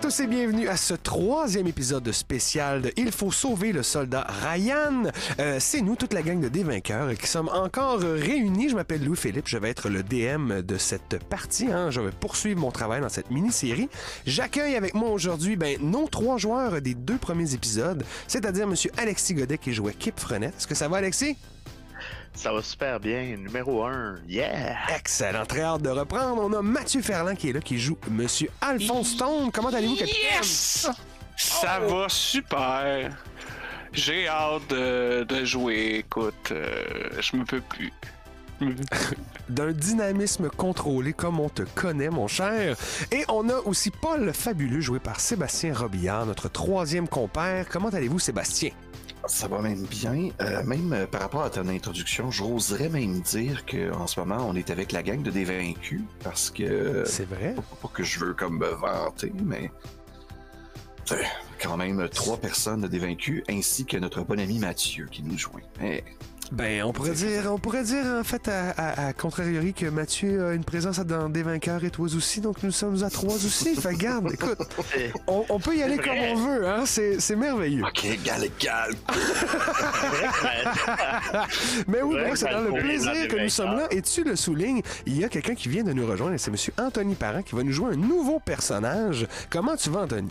tous et bienvenue à ce troisième épisode spécial de Il faut sauver le soldat Ryan. Euh, c'est nous, toute la gang de dévainqueurs, qui sommes encore réunis. Je m'appelle Louis-Philippe, je vais être le DM de cette partie. Hein. Je vais poursuivre mon travail dans cette mini-série. J'accueille avec moi aujourd'hui ben, nos trois joueurs des deux premiers épisodes, c'est-à-dire M. Alexis Godet qui jouait Kip Frenette. Est-ce que ça va, Alexis? Ça va super bien. Numéro 1. Yeah! Excellent. Très hâte de reprendre. On a Mathieu Ferland qui est là, qui joue Monsieur Alphonse Stone. Comment allez-vous, capitaine? Yes! Ça va super. J'ai hâte de, de jouer. Écoute, euh, je me peux plus. D'un dynamisme contrôlé comme on te connaît, mon cher. Et on a aussi Paul le Fabuleux, joué par Sébastien Robillard, notre troisième compère. Comment allez-vous, Sébastien? Ça va même bien. Euh, même euh, par rapport à ton introduction, j'oserais même dire qu'en ce moment, on est avec la gang de dévaincus parce que. C'est vrai. Pas, pas que je veux comme me vanter, mais. euh, Quand même trois personnes de dévaincus ainsi que notre bon ami Mathieu qui nous joint. Mais Ben, on pourrait dire, on pourrait dire en fait à, à, à contrariori que Mathieu a une présence dans des vainqueurs et toi aussi, donc nous sommes à trois aussi. Fait garde, écoute, on, on peut y aller comme on veut, hein. C'est c'est merveilleux. Ok, égal, égal. Mais oui, c'est ça dans le plaisir que nous sommes là. Et tu le soulignes, il y a quelqu'un qui vient de nous rejoindre et c'est Monsieur Anthony Parent qui va nous jouer un nouveau personnage. Comment tu vas, Anthony?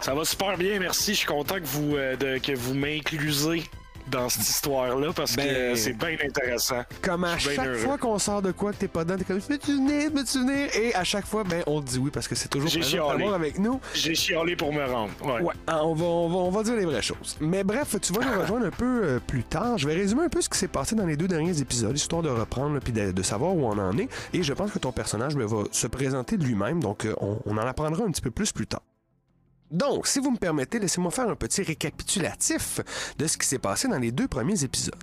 Ça va super bien, merci. Je suis content que vous, euh, de- que vous m'inclusez dans cette histoire-là parce Ben- que c'est bien intéressant. Comme à chaque heureux. fois qu'on sort de quoi que t'es pas dedans, t'es comme peux-tu venir, peux-tu venir? Et à chaque fois, ben on te dit oui parce que c'est toujours t'avoir avec nous. J'ai chialé pour me rendre. Ouais. Ouais, hein, on va, on, va, on va dire les vraies choses. Mais bref, tu vas nous rejoindre un peu euh, plus tard. Je vais résumer un peu ce qui s'est passé dans les deux derniers épisodes, histoire de reprendre puis de, de savoir où on en est. Et je pense que ton personnage ben, va se présenter de lui-même, donc euh, on, on en apprendra un petit peu plus plus tard. Donc, si vous me permettez, laissez-moi faire un petit récapitulatif de ce qui s'est passé dans les deux premiers épisodes.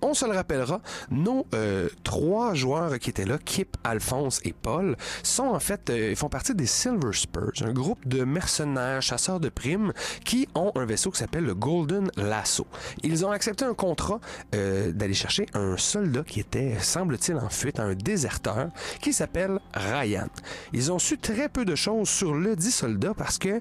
On se le rappellera, nos euh, trois joueurs qui étaient là, Kip, Alphonse et Paul, sont en fait, euh, font partie des Silver Spurs, un groupe de mercenaires, chasseurs de primes, qui ont un vaisseau qui s'appelle le Golden Lasso. Ils ont accepté un contrat euh, d'aller chercher un soldat qui était, semble-t-il, en fuite, un déserteur, qui s'appelle Ryan. Ils ont su très peu de choses sur le dit soldat parce que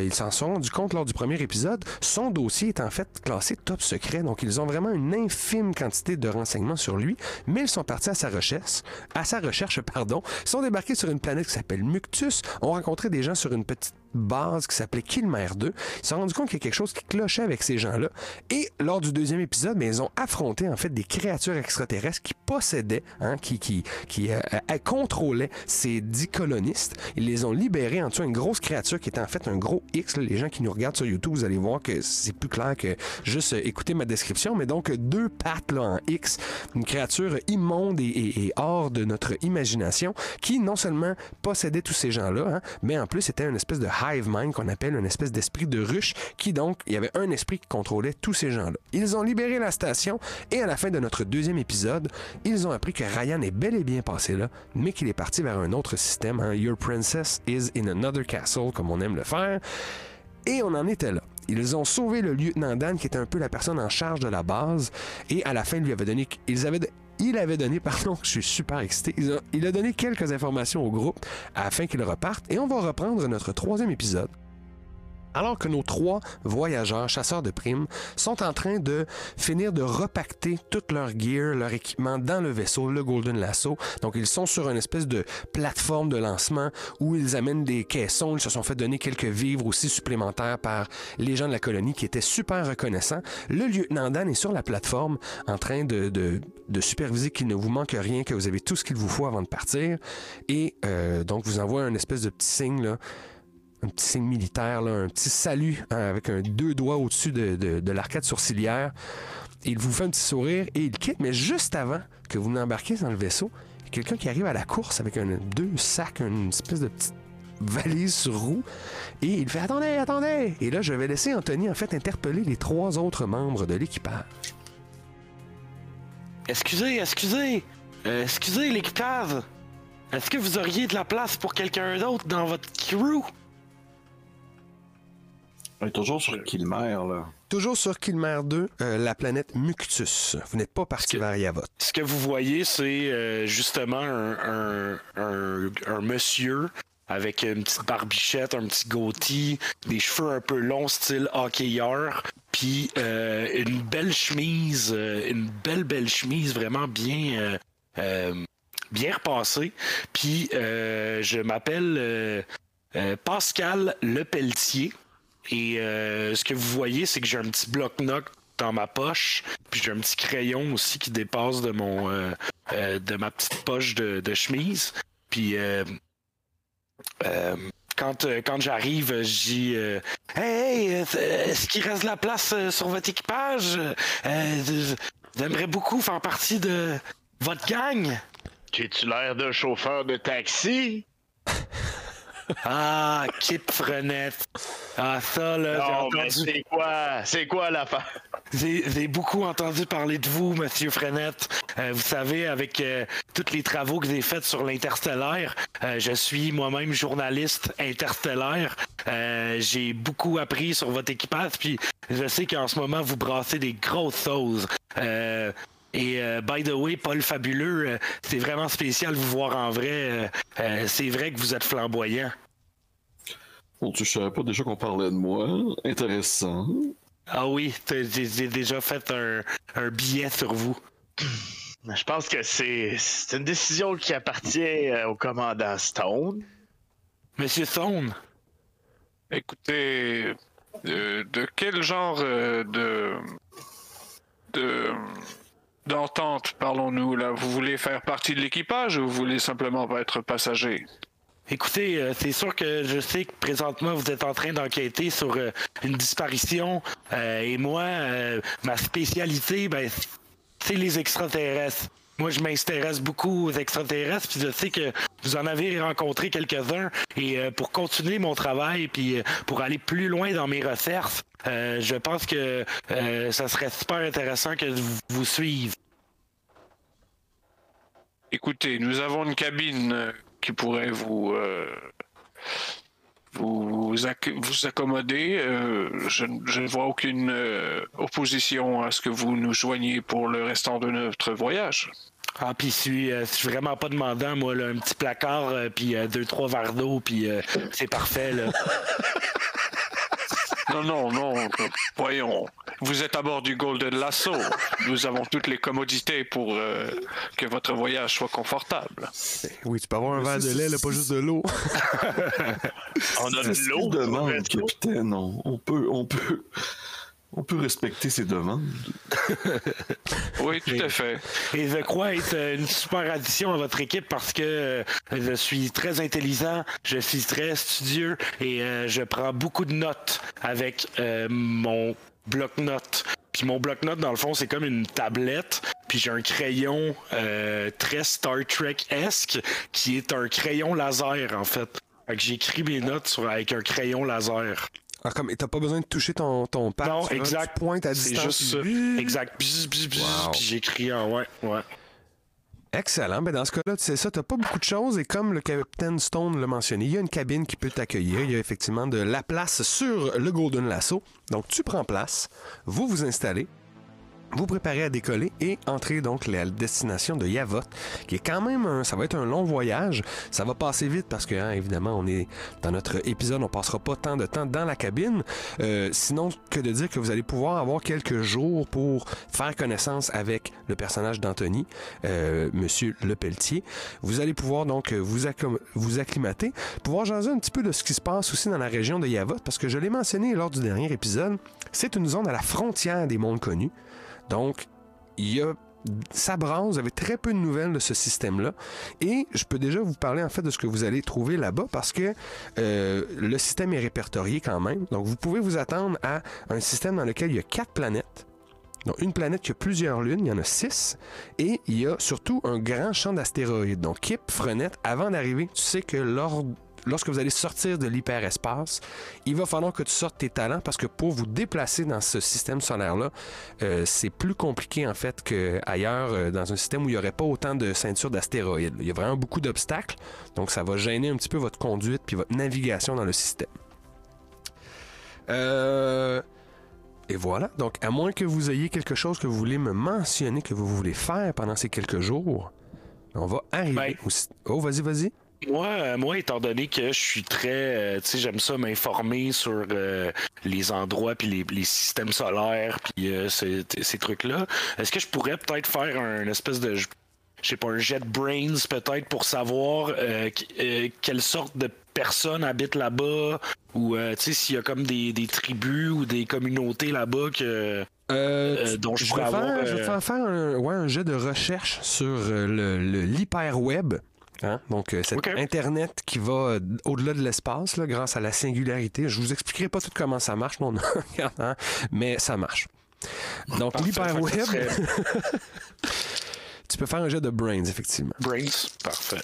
euh, ils s'en sont rendus compte lors du premier épisode. Son dossier est en fait classé top secret, donc ils ont vraiment une infime quantité de renseignements sur lui, mais ils sont partis à sa recherche, à sa recherche, pardon, sont débarqués sur une planète qui s'appelle Muctus, ont rencontré des gens sur une petite base qui s'appelait Killmer 2. Ils se sont rendus compte qu'il y a quelque chose qui clochait avec ces gens-là. Et lors du deuxième épisode, mais ils ont affronté en fait des créatures extraterrestres qui possédaient, hein, qui, qui, qui euh, euh, contrôlaient ces dix colonistes. Ils les ont libérés en dessous une grosse créature qui était en fait un gros X. Les gens qui nous regardent sur YouTube, vous allez voir que c'est plus clair que juste euh, écouter ma description. Mais donc, deux pattes là, en X, une créature immonde et hors de notre imagination qui non seulement possédait tous ces gens-là, hein, mais en plus était une espèce de hive mind qu'on appelle une espèce d'esprit de ruche qui donc, il y avait un esprit qui contrôlait tous ces gens-là. Ils ont libéré la station et à la fin de notre deuxième épisode, ils ont appris que Ryan est bel et bien passé là, mais qu'il est parti vers un autre système. hein. Your princess is in another castle, comme on aime le faire. Et on en était là. Ils ont sauvé le lieutenant Dan, qui était un peu la personne en charge de la base, et à la fin, lui avait donné. Ils avaient, il avait donné, pardon, je suis super excité. Il a donné quelques informations au groupe afin qu'il reparte, et on va reprendre notre troisième épisode. Alors que nos trois voyageurs, chasseurs de primes, sont en train de finir de repacter toute leur gear, leur équipement dans le vaisseau, le Golden Lasso. Donc, ils sont sur une espèce de plateforme de lancement où ils amènent des caissons. Ils se sont fait donner quelques vivres aussi supplémentaires par les gens de la colonie qui étaient super reconnaissants. Le lieutenant Dan est sur la plateforme en train de superviser qu'il ne vous manque rien, que vous avez tout ce qu'il vous faut avant de partir. Et euh, donc, vous envoie un espèce de petit signe, là, un petit signe militaire, un petit salut hein, avec un deux doigts au-dessus de, de- de l'arcade sourcilière. Il vous fait un petit sourire et il quitte, mais juste avant que vous n'embarquiez dans le vaisseau, quelqu'un qui arrive à la course avec un, deux sacs, une espèce de petite valise sur roue, et il fait Attendez, attendez Et là, je vais laisser Anthony en fait interpeller les trois autres membres de l'équipage. Excusez, excusez. Euh, excusez l'équipage. Est-ce que vous auriez de la place pour quelqu'un d'autre dans votre crew? On est toujours sur Kilmer, là. Toujours sur Kilmer 2, euh, la planète Muctus. Vous n'êtes pas parti vers Yavot. Ce que vous voyez, c'est euh, justement un, un- un- un monsieur avec une petite barbichette, un petit goatee, des cheveux un peu longs, style hockeyeur, puis euh, une belle chemise, euh, une belle, belle chemise, vraiment bien, euh, euh, bien repassée. Puis euh, je m'appelle euh, euh, Pascal Lepelletier. Et euh, ce que vous voyez, c'est que j'ai un petit bloc-notes dans ma poche, puis j'ai un petit crayon aussi qui dépasse de mon euh, euh, de ma petite poche de, de chemise. Puis euh, euh, quand, euh, quand j'arrive, je dis euh, Hey, hey, est-ce qu'il reste de la place sur votre équipage? Euh, J'aimerais beaucoup faire partie de votre gang? J'ai-tu l'air d'un chauffeur de taxi? Ah, Kip Frenette. Ah, ça, là, j'ai entendu. c'est quoi? C'est quoi l'affaire? J'ai j'ai beaucoup entendu parler de vous, Monsieur Frenette. Euh, vous savez, avec euh, tous les travaux que j'ai faits sur l'interstellaire, euh, je suis moi-même journaliste interstellaire. J'ai beaucoup appris sur votre équipage, puis je sais qu'en ce moment, vous brassez des grosses choses. Et euh, by the way, Paul Fabuleux, euh, c'est vraiment spécial de vous voir en vrai. Euh, euh, c'est vrai que vous êtes flamboyant. Bon, tu savais pas déjà qu'on parlait de moi. Intéressant. Ah oui, t'as- j'ai déjà fait un, un billet sur vous. Je pense que c'est c'est une décision qui appartient au commandant Stone. Monsieur Stone, Écoutez, euh, de quel genre euh, de de d'entente parlons-nous là Vous voulez faire partie de l'équipage ou vous voulez simplement être passager? Écoutez, euh, c'est sûr que je sais que présentement vous êtes en train d'enquêter sur euh, une disparition euh, et moi, ma spécialité, ben, c'est les extraterrestres. Moi, je m'intéresse beaucoup aux extraterrestres, puis je sais que vous en avez rencontré quelques-uns. Et euh, pour continuer mon travail, puis euh, pour aller plus loin dans mes recherches, euh, je pense que ça serait super intéressant que je vous suive. Écoutez, nous avons une cabine qui pourrait vous vous, vous accommoder. Je, ne vois aucune opposition à ce que vous nous joigniez pour le restant de notre voyage. Ah, puis je suis, euh, je suis vraiment pas demandant, moi, là, un petit placard, euh, puis euh, deux, trois verres d'eau, puis euh, c'est parfait, là. Non, non, non. Voyons. Vous êtes à bord du Golden Lasso. Nous avons toutes les commodités pour euh, que votre voyage soit confortable. Oui, tu peux avoir un verre de lait, là, pas juste de l'eau. On a de l'eau. demande, capitaine. On, on peut, on peut, on peut respecter ses demandes. Oui, tout à fait. Et je crois être une super addition à votre équipe parce que euh, je suis très intelligent, je suis très studieux et euh, je prends beaucoup de notes avec euh, mon bloc-notes. Puis mon bloc-notes, dans le fond, c'est comme une tablette. Puis j'ai un crayon euh, très Star Trek-esque qui est un crayon laser, en fait. Fait que j'écris mes notes sur, avec un crayon laser. Ah, comme, t'as pas besoin de toucher ton, ton pad. Non, tu exact. Tu pointes à C'est distance. juste ça. puis- Exact. Bzz, bzz, bzz, Wow. Puis j'écris en ouais, ouais. Excellent. Ben dans ce cas-là, tu sais ça, t'as pas beaucoup de choses et comme le capitaine Stone l'a mentionné, il y a une cabine qui peut t'accueillir. Il y a effectivement de la place sur le Golden Lasso. Donc tu prends place, vous vous installez, vous préparez à décoller et entrer donc la destination de Yavot, qui est quand même ça va être un long voyage. Ça va passer vite parce que hein, évidemment on est dans notre épisode, on passera pas tant de temps dans la cabine. Euh, sinon que de dire que vous allez pouvoir avoir quelques jours pour faire connaissance avec le personnage d'Anthony, euh, Monsieur Lepelletier. Vous allez pouvoir donc euh, vous, vous acclimater, pouvoir jaser un petit peu de ce qui se passe aussi dans la région de Yavot, parce que je l'ai mentionné lors du dernier épisode, c'est une zone à la frontière des mondes connus. Donc, il y a ça brasse, vous avez très peu de nouvelles de ce système-là. Et je peux déjà vous parler en fait de ce que vous allez trouver là-bas parce que euh, le système est répertorié quand même. Donc vous pouvez vous attendre à un système dans lequel il y a quatre planètes. Donc une planète qui a plusieurs lunes, il y en a six. Et il y a surtout un grand champ d'astéroïdes. Donc Kip, Frenette, avant d'arriver, tu sais que lors lorsque vous allez sortir de l'hyperespace, il va falloir que tu sortes tes talents parce que pour vous déplacer dans ce système solaire-là, euh, c'est plus compliqué en fait qu'ailleurs euh, dans un système où il n'y aurait pas autant de ceintures d'astéroïdes. Il y a vraiment beaucoup d'obstacles, donc ça va gêner un petit peu votre conduite puis votre navigation dans le système. Euh, Et voilà, donc à moins que vous ayez quelque chose que vous voulez me mentionner que vous voulez faire pendant ces quelques jours, on va arriver Ben. au... Oh, vas-y, vas-y. Moi, euh, moi, étant donné que je suis très, euh, tu sais, j'aime ça m'informer sur euh, les endroits puis les, les systèmes solaires puis euh, ces, ces trucs-là. Est-ce que je pourrais peut-être faire un espèce de, je sais pas, un jet de brains peut-être pour savoir qu- quelle sorte de personnes habitent là-bas ou tu sais s'il y a comme des, des tribus ou des communautés là-bas que Euh, Euh, je je, pourrais vais faire, avoir, je vais faire faire un, ouais, un jet de recherche sur euh, le, le- l'hyperweb. Hein? Donc, euh, cet. Internet qui va euh, au-delà de l'espace, là, grâce à la singularité. Je vous expliquerai pas tout comment ça marche, non, non, hein, mais ça marche. Donc, l'hyperweb, serait tu peux faire un jet de brains, effectivement. brains, parfait.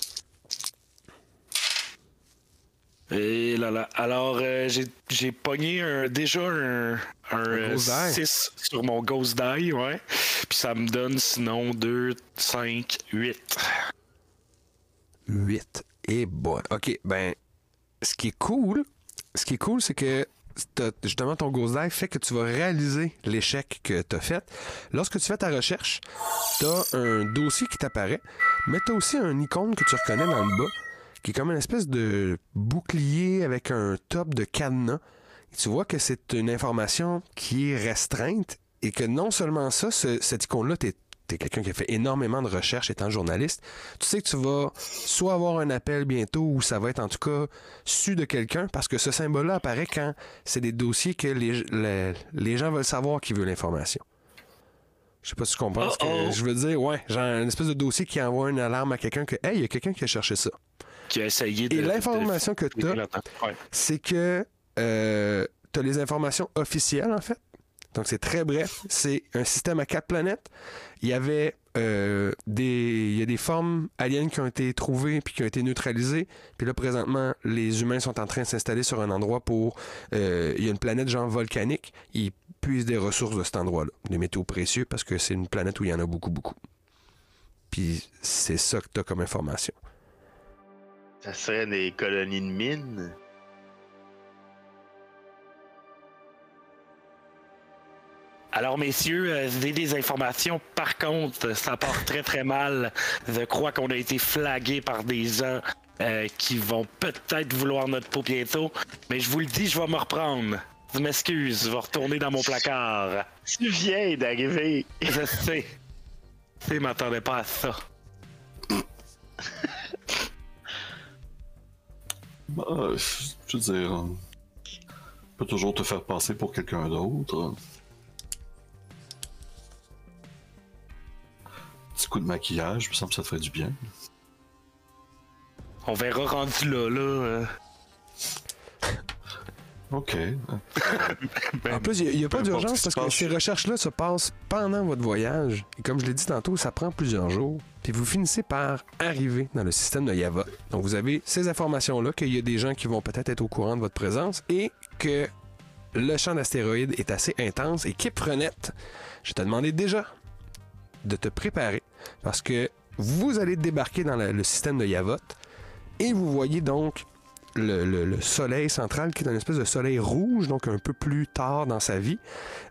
Et là là. Alors, euh, j'ai, j'ai pogné un, déjà un, un, euh, ghost die. 6 sur mon Ghost Die, ouais. Puis ça me donne sinon 2, 5, 8. 8. Et bon. OK, ben, ce qui est cool, ce qui est cool, c'est que justement ton Dive fait que tu vas réaliser l'échec que tu as fait. Lorsque tu fais ta recherche, tu as un dossier qui t'apparaît, mais tu as aussi un icône que tu reconnais dans le bas, qui est comme une espèce de bouclier avec un top de cadenas. Tu vois que c'est une information qui est restreinte et que non seulement ça, ce- cette icône-là, tu es quelqu'un qui a fait énormément de recherches étant journaliste, tu sais que tu vas soit avoir un appel bientôt ou ça va être en tout cas su de quelqu'un parce que ce symbole-là apparaît quand c'est des dossiers que les, les, les gens veulent savoir qui veut l'information. Je sais pas si tu comprends ce que Oh, je veux dire. Ouais, genre une espèce de dossier qui envoie une alarme à quelqu'un que, hey, il y a quelqu'un qui a cherché ça. Qui a essayé de. Et l'information que tu as, Ouais. c'est que tu as les informations officielles, en fait. Donc, c'est très bref. C'est un système à quatre planètes. Il y avait euh, des, il y a des formes aliens qui ont été trouvées puis qui ont été neutralisées. Puis là, présentement, les humains sont en train de s'installer sur un endroit pour... euh, il y a une planète genre volcanique. Ils puisent des ressources de cet endroit-là. Des métaux précieux parce que c'est une planète où il y en a beaucoup, beaucoup. Puis c'est ça que tu as comme information. Ça serait des colonies de mines? Alors, messieurs, euh, j'ai des informations. Par contre, ça part très très mal. Je crois qu'on a été flagué par des gens euh, qui vont peut-être vouloir notre peau bientôt. Mais je vous le dis, je vais me reprendre. Je m'excuse, je vais retourner dans mon placard. Tu viens d'arriver. Je sais. Je m'attendais pas à ça. Bah, je veux dire, euh, peut toujours te faire passer pour quelqu'un d'autre. Petit coup de maquillage, il me semble que ça te ferait du bien. On verra rendu là, là. euh. Ok. En plus, il n'y a, pas importe d'urgence ce parce se que passe. ces recherches-là se passent pendant votre voyage. Et comme je l'ai dit tantôt, ça prend plusieurs jours. Puis vous finissez par arriver dans le système de Yava. Donc vous avez ces informations-là, qu'il y a des gens qui vont peut-être être au courant de votre présence et que le champ d'astéroïdes est assez intense. Et Kip Frenette, je te demandais déjà de te préparer parce que vous allez débarquer dans le système de Yavot et vous voyez donc le, le- le soleil central qui est une espèce de soleil rouge, donc un peu plus tard dans sa vie.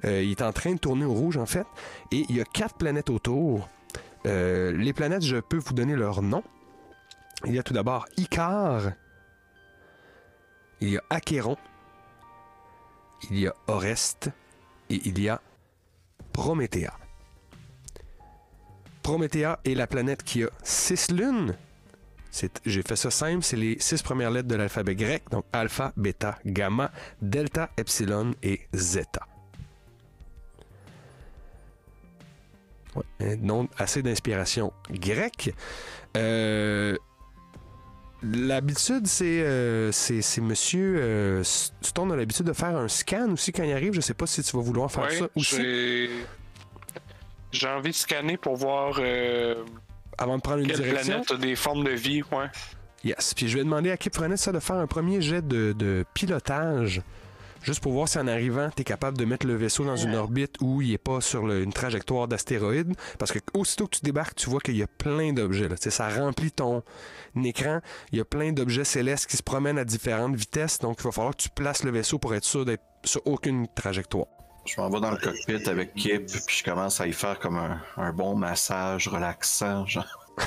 Euh, il est en train de tourner au rouge en fait. Et il y a quatre planètes autour. Euh, les planètes, je peux vous donner leur nom. Il y a tout d'abord Icar. Il y a Achéron. Il y a Oreste. Et il y a Prométhée. Prométhée est la planète qui a six lunes. J'ai fait ça simple, c'est les six premières lettres de l'alphabet grec, donc alpha, bêta, gamma, delta, epsilon et zeta. Ouais, nom assez d'inspiration grecque. Euh, L'habitude, c'est euh, c'est monsieur euh, Stone a l'habitude de faire un scan aussi quand il arrive. Je sais pas si tu vas vouloir faire Ouais, ça aussi j'ai... Envie de scanner pour voir euh, avant de prendre une quelle direction? planète a des formes de vie. Ouais. Yes. Puis je vais demander à Kip Frenette ça de faire un premier jet de, de pilotage. Juste pour voir si en arrivant, tu es capable de mettre le vaisseau dans une orbite où il n'est pas sur le- une trajectoire d'astéroïde. Parce que aussitôt que tu débarques, tu vois qu'il y a plein d'objets. là. Tu sais, Ça remplit ton écran. Il y a plein d'objets célestes qui se promènent à différentes vitesses. Donc il va falloir que tu places le vaisseau pour être sûr d'être sur aucune trajectoire. Je m'en vais dans le cockpit avec Kip, puis je commence à y faire comme un, un bon massage relaxant. Genre.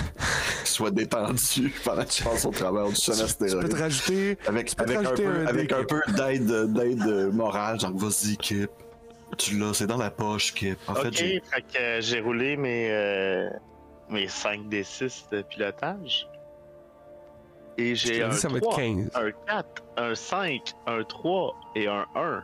Sois détendu pendant que tu passes au travers du champ Tu peux te rajouter. Avec, tu peux te avec, un rajouter peu, un avec un peu d'aide, d'aide morale, genre vas-y, Kip. Tu l'as, c'est dans la poche, Kip. En fait, ok, j'ai- fait que euh, j'ai roulé mes, euh, mes 5 des 6 de pilotage. Et j'ai un dis, ça va être 3, 15. un 4, un 5, un 3 et un 1.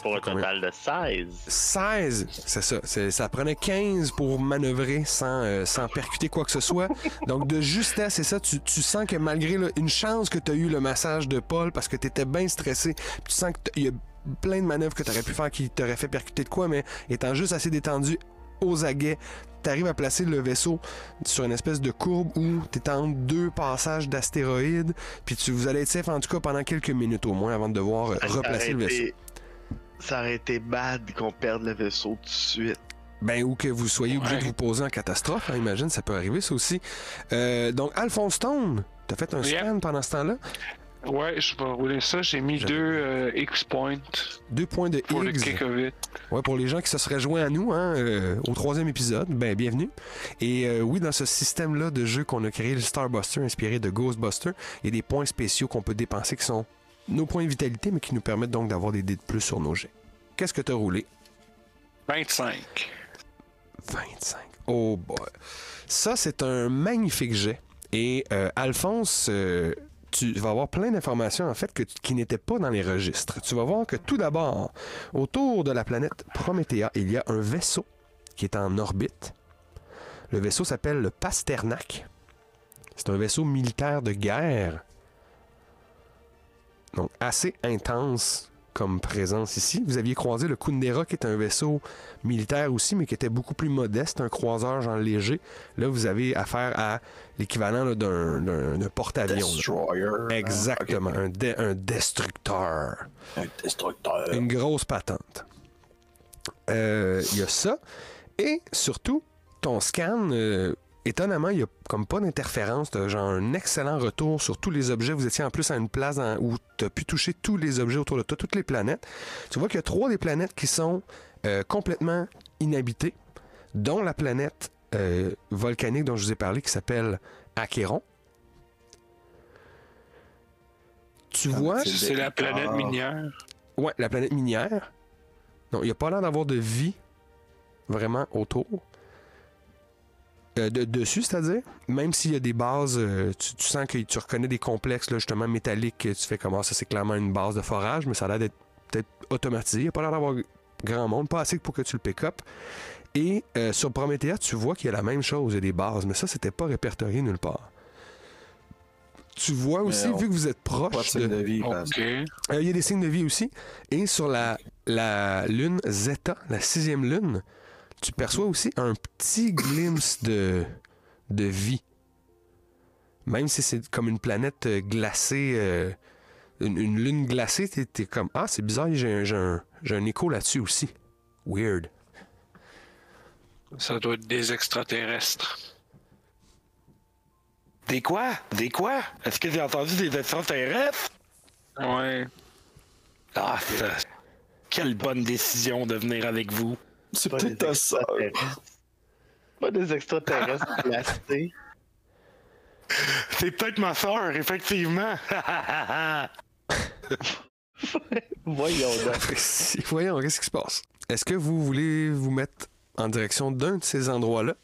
Pour un total de 16. 16, c'est ça. Ça prenait 15 pour manœuvrer sans, euh, sans percuter quoi que ce soit. Donc, de justesse, c'est ça. Tu, tu sens que malgré là, une chance que tu as eu le massage de Paul parce que tu étais bien stressé, tu sens qu'il y a plein de manœuvres que tu aurais pu faire qui t'auraient fait percuter de quoi, mais étant juste assez détendu aux aguets, tu arrives à placer le vaisseau sur une espèce de courbe où tu es entre deux passages d'astéroïdes, puis tu vous allez être safe en tout cas pendant quelques minutes au moins avant de devoir euh, replacer le vaisseau. Ça aurait été bad qu'on perde le vaisseau tout de suite. Ben, ou que vous soyez obligé Ouais. de vous poser en catastrophe, hein, imagine, ça peut arriver, ça aussi. Euh, donc, Alphonse Stone, t'as fait un scan pendant ce temps-là? Ouais, je vais rouler ça. J'ai mis deux euh, X-Points Deux points de pour le kick it. Ouais, pour les gens qui se seraient joints à nous hein, euh, au troisième épisode, ben bienvenue. Et euh, oui, dans ce système-là de jeu qu'on a créé, le Starbuster, inspiré de Ghostbuster, il y a des points spéciaux qu'on peut dépenser qui sont nos points de vitalité, mais qui nous permettent donc d'avoir des dés de plus sur nos jets. Qu'est-ce que t'as roulé? 25. 25. Oh boy. Ça, c'est un magnifique jet. Et euh, Alphonse, euh, tu vas avoir plein d'informations en fait que, qui n'étaient pas dans les registres. Tu vas voir que tout d'abord, autour de la planète Promethea, il y a un vaisseau qui est en orbite. Le vaisseau s'appelle le Pasternak. C'est un vaisseau militaire de guerre. Donc assez intense comme présence ici. Vous aviez croisé le Kundera qui est un vaisseau militaire aussi, mais qui était beaucoup plus modeste, un croiseur genre léger. Là, vous avez affaire à l'équivalent d'un, porte-avions. Destroyer. Exactement, un, dé- un destructeur. Un destructeur. Une grosse patente. Euh, Il y a ça. Et surtout, ton scan, euh, étonnamment, il n'y a comme pas d'interférence. Tu genre un excellent retour sur tous les objets. Vous étiez en plus à une place dans- où tu as pu toucher tous les objets autour de toi, toutes les planètes. Tu vois qu'il y a trois des planètes qui sont euh, complètement inhabitées, dont la planète euh, volcanique dont je vous ai parlé qui s'appelle Acheron. Tu Ah, vois, c'est C'est la planète Ah. minière. Ouais, la planète minière. Non, il n'y a pas l'air d'avoir de vie vraiment autour. Euh, de, dessus, c'est-à-dire? Même s'il y a des bases, euh, tu, tu sens que tu reconnais des complexes là, justement métalliques, que tu fais comment ça, c'est clairement une base de forage, mais ça a l'air d'être peut-être automatisé. Il n'y a pas l'air d'avoir grand monde, pas assez pour que tu le pick up. Et euh, sur Promethea, tu vois qu'il y a la même chose, il y a des bases, mais ça, c'était pas répertorié nulle part. Tu vois aussi, on- vu que vous êtes Pas de proche de, de vie, parce Ok. Il y a des signes de vie aussi. Et sur la, la lune Zeta, la sixième lune, tu perçois aussi un petit glimpse de, de vie. Même si c'est comme une planète euh, glacée, euh, une, une lune glacée, t'es, t'es comme Ah, c'est bizarre, j'ai un, j'ai un- j'ai un écho là-dessus aussi. Weird. Ça doit être des extraterrestres. Des quoi? Des quoi? Est-ce que j'ai entendu des extraterrestres? Ouais. Ah, ça- quelle bonne décision de venir avec vous. C'est peut-être ta sœur. extraterrestres. Pas des extraterrestres blastés. C'est peut-être ma soeur, effectivement. Voyons donc. Voyons, qu'est-ce qui se passe? Est-ce que vous voulez vous mettre en direction d'un de ces endroits-là?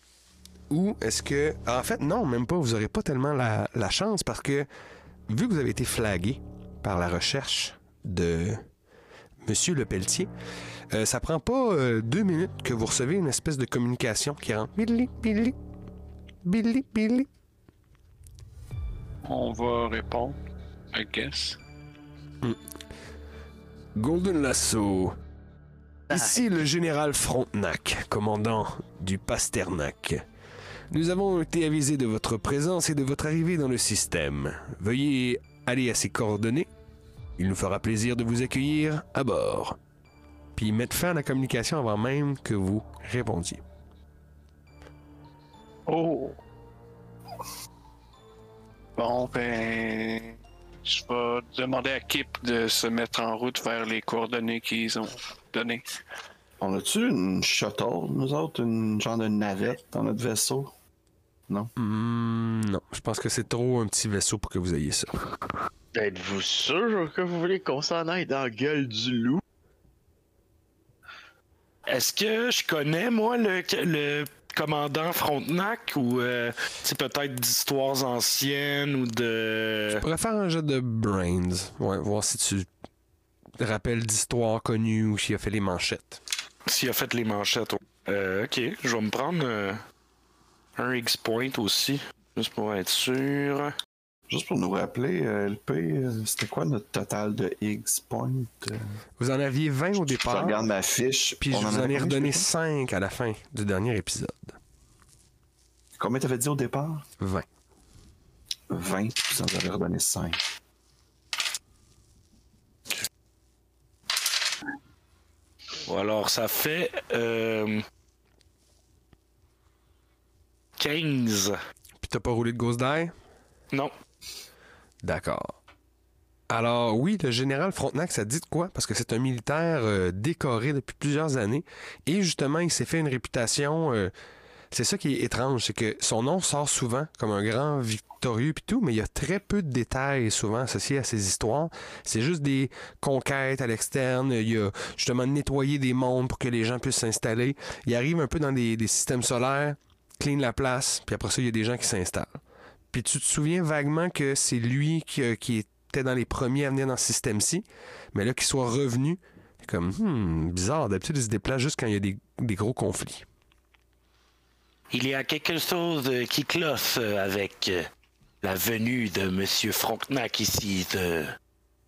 Ou est-ce que... En fait, non, même pas. Vous n'aurez pas tellement la, la chance parce que, vu que vous avez été flagué par la recherche de Monsieur Le Pelletier, euh, ça prend pas euh, deux minutes que vous recevez une espèce de communication qui rentre. Billy, Billy, Billy, Billy. On va répondre. I guess. Golden Lasso. Ici le général Frontenac, commandant du Pasternak. Nous avons été avisés de votre présence et de votre arrivée dans le système. Veuillez aller à ces coordonnées. Il nous fera plaisir de vous accueillir à bord. Puis mettre fin à la communication avant même que vous répondiez. Oh! Bon, ben. Je vais demander à Kip de se mettre en route vers les coordonnées qu'ils ont données. On a-tu une shuttle, nous autres, une genre de navette dans notre vaisseau? Hmm, non, je pense que c'est trop un petit vaisseau pour que vous ayez ça. Êtes-vous sûr que vous voulez qu'on s'en aille dans la gueule du loup? Est-ce que je connais, moi, le, le commandant Frontenac ou euh, c'est peut-être d'histoires anciennes ou de. Je pourrais faire un jeu de brains. Ouais, voir si tu te rappelles d'histoires connues ou s'il a fait les manchettes. S'il a fait les manchettes. ouais. Euh, ok, je vais me prendre euh, un X-Point aussi, juste pour être sûr. Juste pour nous rappeler, euh, LP, euh, c'était quoi notre total de X point? euh? Vous en aviez 20 au Je départ, regarde ma fiche. puis je On vous en avait ai redonné je sais 5 à la fin du dernier épisode. Combien t'avais dit au départ? 20. 20, puis vous en avez redonné 5. Ou alors ça fait euh, 15. Puis t'as pas roulé de Ghost Die? Non. D'accord. Alors oui, le général Frontenac, ça dit de quoi? Parce que c'est un militaire euh, décoré depuis plusieurs années. Et justement, il s'est fait une réputation... euh, c'est ça qui est étrange, c'est que son nom sort souvent comme un grand victorieux puis tout, mais il y a très peu de détails souvent associés à ces histoires. C'est juste des conquêtes à l'externe. Il y a justement nettoyer des mondes pour que les gens puissent s'installer. Il arrive un peu dans des systèmes solaires, clean la place, puis après ça, il y a des gens qui s'installent. Puis tu te souviens vaguement que c'est lui qui, euh, qui était dans les premiers à venir dans ce système-ci, mais là, qu'il soit revenu, comme, hmm, bizarre. D'habitude, il se déplace juste quand il y a des, gros conflits. Il y a quelque chose euh, qui cloche euh, avec la venue de Monsieur Frontenac ici. Je,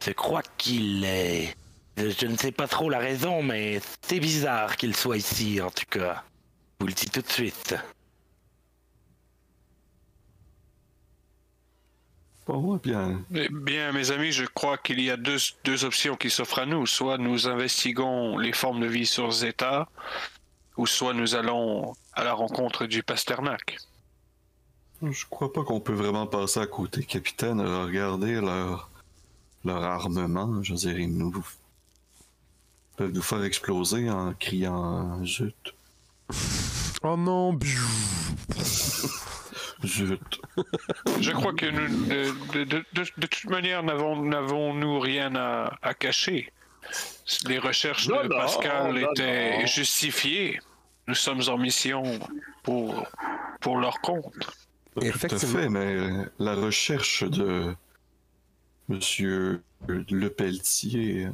je crois qu'il est. Je, je ne sais pas trop la raison, mais c'est bizarre qu'il soit ici, en tout cas. Je vous le dis tout de suite. Pas moi, bien. Eh bien, mes amis, je crois qu'il y a deux, deux options qui s'offrent à nous. Soit nous investiguons les formes de vie sur Zeta, ou soit nous allons à la rencontre du Pasternak. Je crois pas qu'on peut vraiment passer à côté, capitaine. Regardez leur, leur armement. Je veux dire, ils nous ils peuvent nous faire exploser en criant zut, Oh non. Zut. Je crois que nous, de, de- de- de- de toute manière, n'avons- n'avons-nous rien à, à cacher. Les recherches Non, de non, Pascal non, étaient non. justifiées. Nous sommes en mission pour, pour leur compte. Tout à Effectivement. fait, mais euh, la recherche de Monsieur Le Pelletier euh,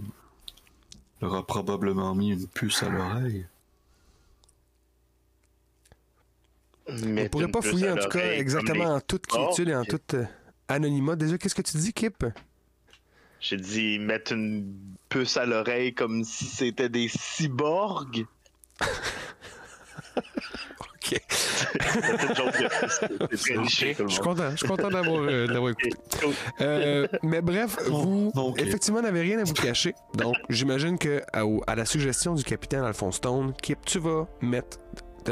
leur a probablement mis une puce à l'oreille. On pourrait pas fouiller en tout cas exactement en toute quiétude et en toute euh, anonymat. Déjà, qu'est-ce que tu dis, Kip? J'ai dit mettre une puce à l'oreille comme si c'était des cyborgs. Ok. Je suis content, je suis content d'avoir euh, d'avoir écouté. Euh, mais bref, vous, non, effectivement, n'avez rien à vous cacher. Donc, j'imagine que à, à la suggestion du capitaine Alphonse Stone, Kip, tu vas mettre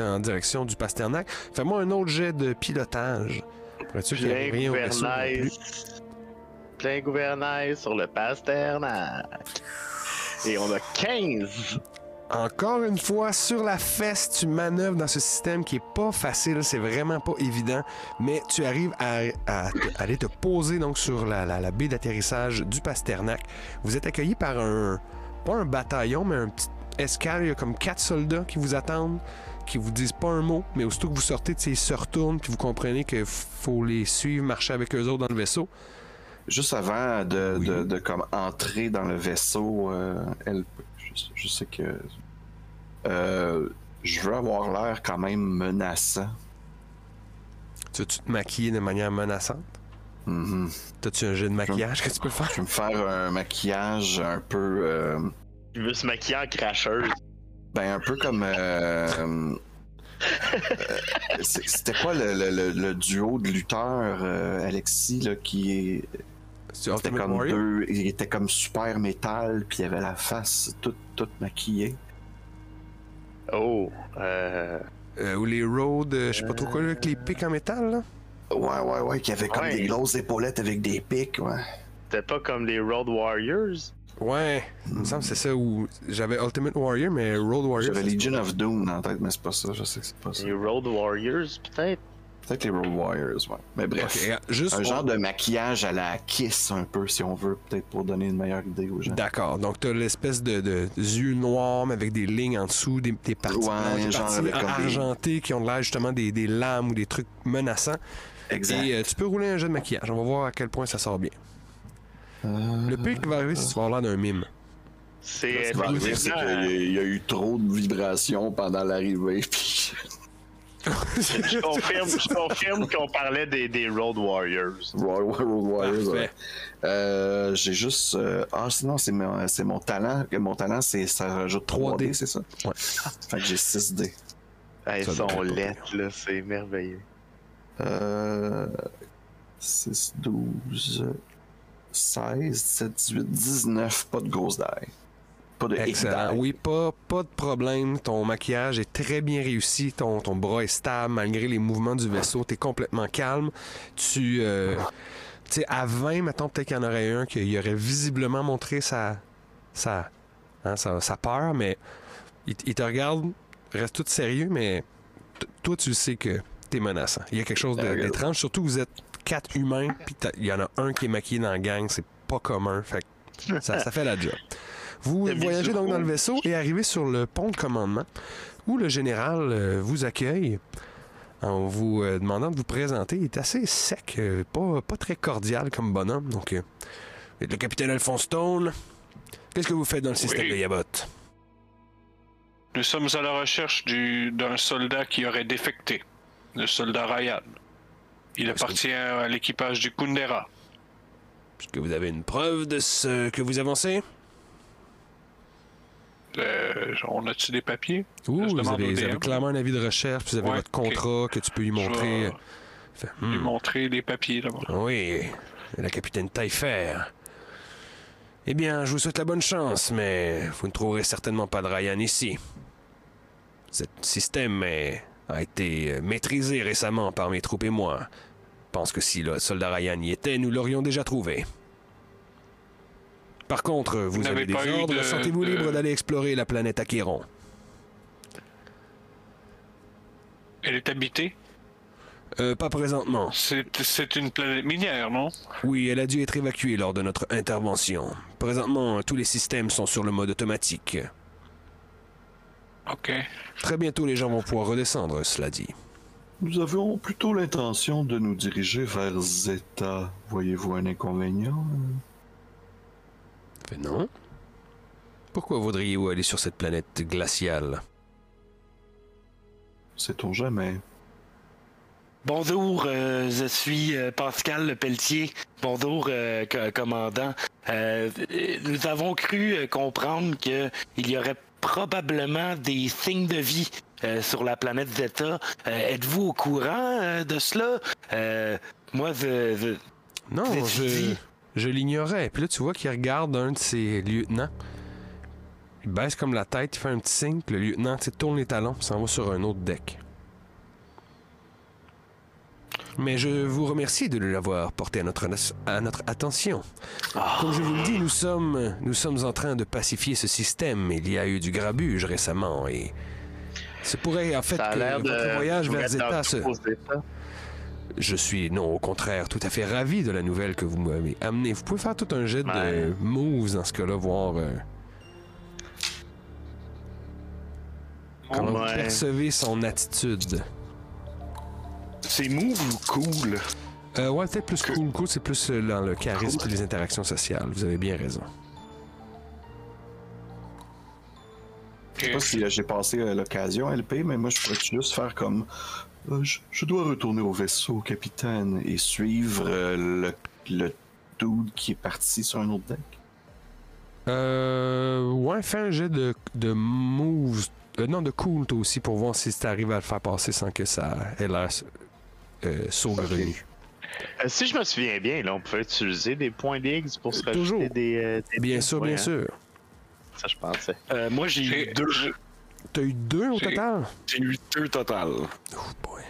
en direction du Pasternak. Fais-moi un autre jet de pilotage. Pour être sûr qu'il n'y a Plein rien au vaisseau. Plein gouvernail sur le Pasternak. Et on a 15. Encore une fois, sur la fesse, tu manœuvres dans ce système qui est pas facile, c'est vraiment pas évident, mais tu arrives à, aller te poser donc sur la, la- la baie d'atterrissage du Pasternak. Vous êtes accueilli par un, pas un bataillon, mais un petit escale, il y a comme quatre soldats qui vous attendent, qui vous disent pas un mot, mais aussitôt que vous sortez, tu ils se retournent, puis vous comprenez qu'il faut les suivre, marcher avec eux autres dans le vaisseau. Juste avant de, Oui. de, de comme entrer dans le vaisseau, euh, elle, je, je sais que euh, je veux avoir l'air quand même menaçant. Tu veux-tu te maquiller de manière menaçante? Mhm. T'as-tu un jet de maquillage que tu peux faire? Je vais me faire un maquillage un peu, euh, Je veux se maquiller en cracheuse. Ben un peu comme. euh, euh, C'était quoi le, le- le- le duo de lutteurs, euh, Alexis, là, qui est. C'était comme Warrior? deux. Il était comme super métal, puis il avait la face toute, toute maquillée. Oh, euh. Euh, ou les Road, euh, je sais pas trop quoi, avec les pics en métal, là? Ouais, ouais, ouais, qui avait comme Ouais. des grosses épaulettes avec des pics, ouais. C'était pas comme les Road Warriors? Ouais, il me semble que c'est ça où j'avais Ultimate Warrior, mais Road Warrior. J'avais Legion of Doom en tête, mais c'est pas ça, je sais que c'est pas ça. Les Road Warriors, peut-être? Peut-être les Road Warriors, ouais. Mais bref. Regarde, juste Un on- genre de maquillage à la kiss un peu, si on veut, peut-être pour donner une meilleure idée aux gens. D'accord. Donc, tu as l'espèce de, de yeux noirs, mais avec des lignes en dessous, des, des parties, Ouais, des genre parties avec comme des- argentées qui ont l'air justement des, des lames ou des trucs menaçants. Exact. Et euh, tu peux rouler un jeu de maquillage. On va voir à quel point ça sort bien. Euh, Le pire qui va arriver, c'est que tu vas avoir l'air d'un mime. C'est Ce qui va arriver, c'est qu'il y a- il y a eu trop de vibrations pendant l'arrivée, puis Je confirme, je confirme qu'on parlait des, des Road Warriors. Road Road Warriors. Parfait. ouais. Euh, J'ai juste. euh, Ah, sinon, c'est mon, c'est mon talent. Mon talent, c'est ça rajoute 3D, 3D. c'est ça? Ouais. Fait que j'ai 6D. Elles sont lettres, là, c'est merveilleux. Euh, 6, 12, 16, 17, 18, 19. Pas de grosse die. Pas de Excellent. Oui, pas, pas de problème. Ton maquillage est très bien réussi. Ton, ton bras est stable malgré les mouvements du vaisseau. Tu es complètement calme. Tu. euh, tu sais, à 20, mettons, peut-être qu'il y en aurait un qui aurait visiblement montré sa. sa, hein, sa, sa peur, mais il, il te regarde, reste tout sérieux, mais toi, tu sais que t'es menaçant. Il y a quelque chose Ah, d'étrange, surtout que vous êtes quatre humains, puis il y en a un qui est maquillé dans la gang, c'est pas commun. Fait que ça, ça fait la job. Vous voyagez donc dans le vaisseau et arrivez sur le pont de commandement où le général euh, vous accueille en vous euh, demandant de vous présenter. Il est assez sec, euh, pas, pas très cordial comme bonhomme. Donc, vous êtes le capitaine Alphonse Stone. Qu'est-ce que vous faites dans le système Oui. de Yabot? Nous sommes à la recherche du- d'un soldat qui aurait défecté, le soldat Ryan. Il appartient à l'équipage du Kundera. Est-ce que vous avez une preuve de ce que vous avancez? Euh, on a-tu des papiers? Ouh, vous avez, vous avez clairement un avis de recherche, vous avez Ouais, votre contrat que tu peux lui Je vais montrer. Fait, lui hmm. montrer les papiers d'abord. Oui, la capitaine Taillefer. Eh bien, je vous souhaite la bonne chance, mais vous ne trouverez certainement pas de Ryan ici. Ce système est- a été euh, maîtrisé récemment par mes troupes et moi. Je pense que si le soldat Ryan y était, nous l'aurions déjà trouvé. Par contre, vous, Vous avez des ordres, de- sentez-vous de- libre d'aller explorer la planète Acheron. Elle est habitée? Euh, pas présentement. C'est une planète minière, non? Oui, elle a dû être évacuée lors de notre intervention. Présentement, tous les systèmes sont sur le mode automatique. Ok. Très bientôt, les gens vont pouvoir redescendre, cela dit. Nous avions plutôt l'intention de nous diriger vers Zeta. Voyez-vous un inconvénient? Fait non. Pourquoi voudriez-vous aller sur cette planète glaciale? Sait-on jamais? Bonjour, euh, je suis euh, Pascal Le Pelletier. Bonjour, euh, co- commandant. Nous avons cru euh, comprendre qu'il y aurait probablement des signes de vie euh, sur la planète Zeta. Euh, Êtes-vous au courant euh, de cela? Moi, je, je- Non, je, l'ignorais. Puis là, tu vois qu'il regarde un de ses lieutenants. Il baisse comme la tête, il fait un petit signe, puis le lieutenant tourne les talons, s'en va sur un autre deck. Mais je vous remercie de l'avoir porté à notre, à notre attention. Comme je vous le dis, nous sommes, nous sommes en train de pacifier ce système. Il y a eu du grabuge récemment et ce pourrait en fait que votre voyage vers Zeta se... Je suis, non, au contraire, tout à fait ravi de la nouvelle que vous m'avez amenée. Vous pouvez faire tout un jet de moves dans ce cas-là, voir euh, comment vous percevez son attitude. C'est move ou cool? Euh, ouais, peut-être plus cool. Cool, c'est plus euh, dans le charisme et les interactions sociales. Vous avez bien raison. Je sais pas si euh, j'ai passé euh, l'occasion LP, mais moi je pourrais juste faire comme. euh, je, je dois retourner au vaisseau, capitaine, et suivre euh, le, le dude qui est parti sur un autre deck. Euh, ouais, fais un jet de, de moves. euh, non, de cool, toi aussi, pour voir si tu arrives à le faire passer sans que ça ait l'air euh, saugrenu. Euh, si je me souviens bien, là, on pouvait utiliser des points d'X pour se Euh, toujours. rajouter des, euh, des Bien sûr, bien hein. sûr. Ça, je pensais. Euh, moi, j'ai eu deux. T'as eu deux au total? J'ai eu deux total. Oh boy.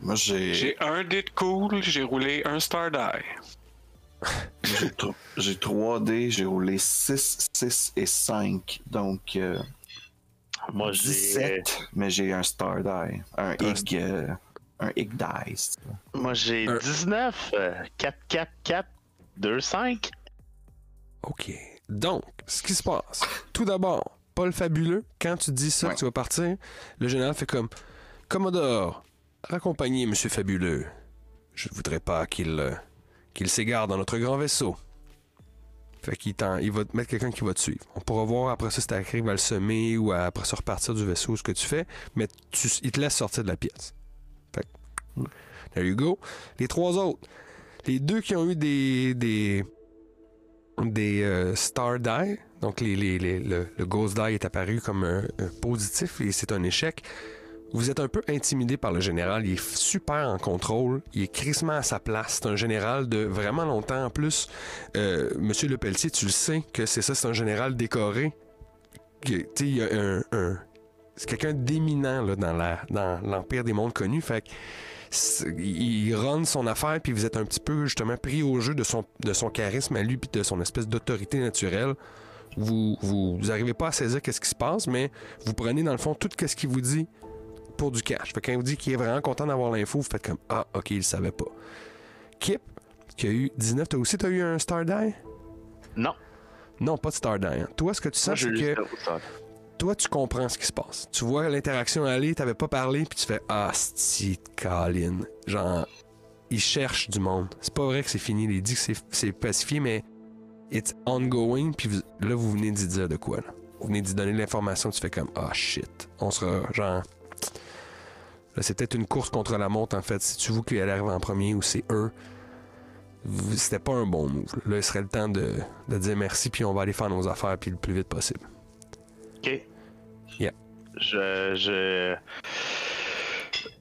Moi j'ai. J'ai un dé de cool, j'ai roulé un star die. J'ai tro- J'ai 3D, j'ai roulé 6, 6 et 5. Donc euh, Moi, j'ai. 17, mais j'ai un Star Die. Un T'as un Hick Dice. Moi, j'ai Un- 19, euh, 4, 4, 4, 2, 5. OK. Donc, ce qui se passe, tout d'abord, Paul Fabuleux, quand tu dis ça, Ouais. que tu vas partir, le général fait comme Commodore, raccompagnez Monsieur Fabuleux. Je ne voudrais pas qu'il euh, qu'il s'égare dans notre grand vaisseau. Fait qu'il t'en- il va te mettre quelqu'un qui va te suivre. On pourra voir après ça si tu arrives à le semer ou à, après ça repartir du vaisseau, ce que tu fais, mais tu, il te laisse sortir de la pièce. There you go. Les trois autres, les deux qui ont eu des, des, des euh, Star Die. Donc, les, les- le, Ghost Die est apparu comme un, positif et c'est un échec. Vous êtes un peu intimidé par le général. Il est super en contrôle. Il est crissement à sa place. C'est un général de vraiment longtemps. En plus, euh, Monsieur Le Pelletier, tu le sais que c'est ça, c'est un général décoré. Tu sais, il y a un. c'est quelqu'un d'éminent dans la- dans l'Empire des mondes connus. Fait que il run son affaire, puis vous êtes un petit peu justement pris au jeu de son, de son charisme à lui, puis de son espèce d'autorité naturelle. Vous, vous, vous arrivez pas à saisir qu'est-ce qui se passe, mais vous prenez dans le fond tout ce qu'il vous dit pour du cash. Fait quand il vous dit qu'il est vraiment content d'avoir l'info, vous faites comme Ah, ok, il le savait pas. Kip, qui a eu 19, toi aussi, t'as eu un Star Die Non. Non, pas de Star Die. hein. Toi, ce que tu sens, c'est que. Toi, tu comprends ce qui se passe. Tu vois l'interaction aller, t'avais pas parlé, puis tu fais Ah, c'est Colin. Genre, il cherche du monde. C'est pas vrai que c'est fini. Il dit que c'est- pacifié, mais it's ongoing, puis là, vous venez d'y dire de quoi, là. Vous venez d'y donner l'information, tu fais comme Ah, shit. On sera, genre. Là, c'est peut-être une course contre la montre, en fait. Si tu vous qui allez en premier ou c'est eux, c'était pas un bon move. Là, il serait le temps de, de dire merci, puis on va aller faire nos affaires, puis le plus vite possible. Ok. Yeah. Je, je...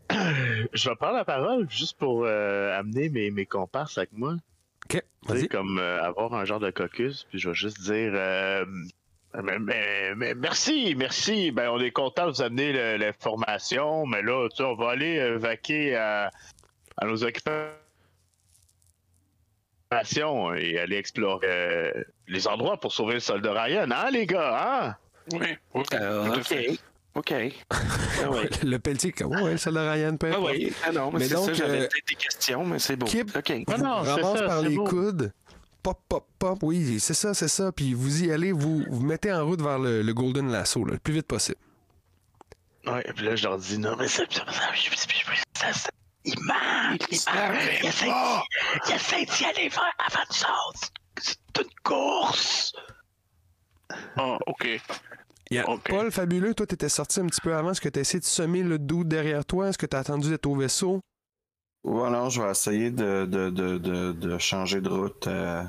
je vais prendre la parole juste pour euh, amener mes, mes comparses avec moi. Ok, vas-y. comme euh, avoir un genre de caucus, puis je vais juste dire euh, mais, mais- mais merci, merci. Ben, on est content de vous amener l'information, mais là, tu sais, on va aller vaquer à, à nos occupations et aller explorer euh, les endroits pour sauver le soldat Ryan, hein, les gars, hein? Oui, oui, Euh, ok. Ok. Ah ouais. Le Pelletier, comme, ouais, celle de Ryan, peu Ah oui. Ah non, mais, Mais c'est ça, j'avais euh, peut-être des questions, mais c'est beau. Kip- Ok. Ah vous non, c'est ramasse ça, par c'est les beau. coudes. Pop, pop, pop. Oui, c'est ça, c'est ça. Puis vous y allez, vous vous mettez en route vers le, le Golden Lasso, là, le plus vite possible. Ouais, puis là, je leur dis, non, mais ça, ça, ça, ça, ça, il manque, il manque. Il essaie, d'y aller avant de sortir. C'est une course. Ah, ok. Paul Fabuleux, toi, t'étais sorti un petit peu avant. Est-ce que t'as essayé de semer le doute derrière toi? Est-ce que t'as attendu d'être au vaisseau? Voilà, je vais essayer de, de, de, de, de changer de route. euh.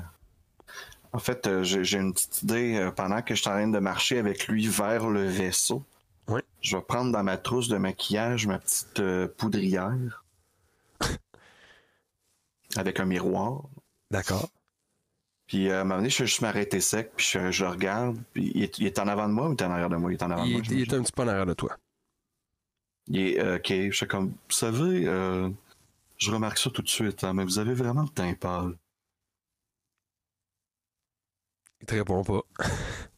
En fait, euh, j'ai une petite idée. euh, Pendant que je suis en train de marcher avec lui vers le vaisseau, Ouais. je vais prendre dans ma trousse de maquillage ma petite euh, poudrière avec un miroir. D'accord. Puis euh, à un moment donné, je vais juste m'arrêter sec, puis je, regarde. Puis il est, il est en avant de moi ou il est en arrière de moi? Il est en avant de Il, moi. il est un petit peu en arrière de toi. Il est euh, ok. Je suis comme, vous savez, euh, je remarque ça tout de suite, hein, mais vous avez vraiment le teint pâle. Il te répond pas.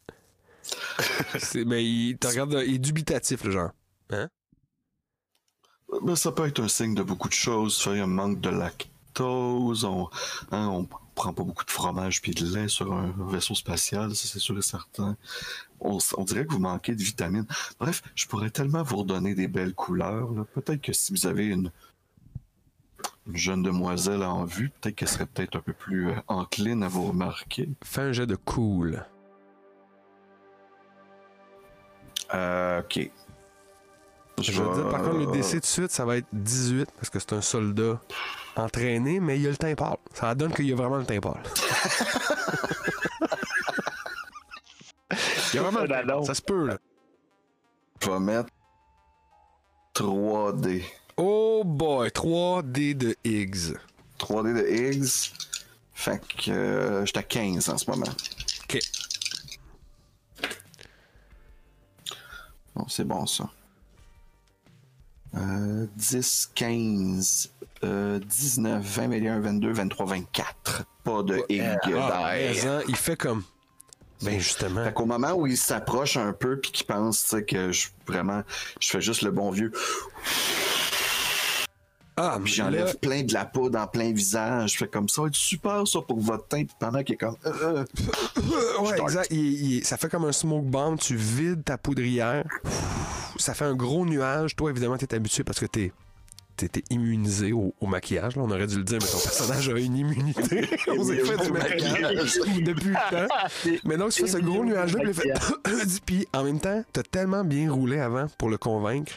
Mais il te regarde, il est dubitatif, le genre. Ben, ça peut être un signe de beaucoup de choses. Il y a un manque de lactose, on, hein, on prend pas beaucoup de fromage puis de lait sur un vaisseau spatial, ça c'est sûr et certain. On, on dirait que vous manquez de vitamines. Bref, je pourrais tellement vous redonner des belles couleurs. Peut-être que si vous avez une, une jeune demoiselle en vue, peut-être qu'elle serait peut-être un peu plus euh, encline à vous remarquer. Fais un jet de cool. Euh, ok. Je veux dire, par contre, le DC tout de suite, ça va être 18 parce que c'est un soldat entraîné, mais il a le teint pâle. Ça donne qu'il y a vraiment le teint pâle. il y a vraiment le teint pâle. Ça se peut, là. Je vais mettre 3D. Oh boy, 3D de Higgs. 3D de Higgs. Fait que euh, j'étais à 15 en ce moment. Ok. Bon, c'est bon ça. Euh, 10, 15, euh, 19, 20, 21, 22, 23, 24. Pas de Higgs Ah, mais, hein, il fait comme. Ben justement. Fait qu'au moment où il s'approche un peu puis qu'il pense que je vraiment je fais juste le bon vieux Ah, Puis j'enlève là, plein de la poudre en plein visage. Je fais comme ça, être super ça pour votre teint. Pendant qu'il est comme. euh, euh, ouais, exact. Il- il- ça fait comme un smoke bomb. Tu vides ta poudrière. Ça fait un gros nuage. Toi, évidemment, t'es habitué parce que t'es t'étais immunisé au, au maquillage. Là. On aurait dû le dire, mais ton personnage a une immunité aux effets du maquillage depuis le temps. Mais donc, tu fais ce gros nuage-là, puis en même temps, t'as tellement bien roulé avant pour le convaincre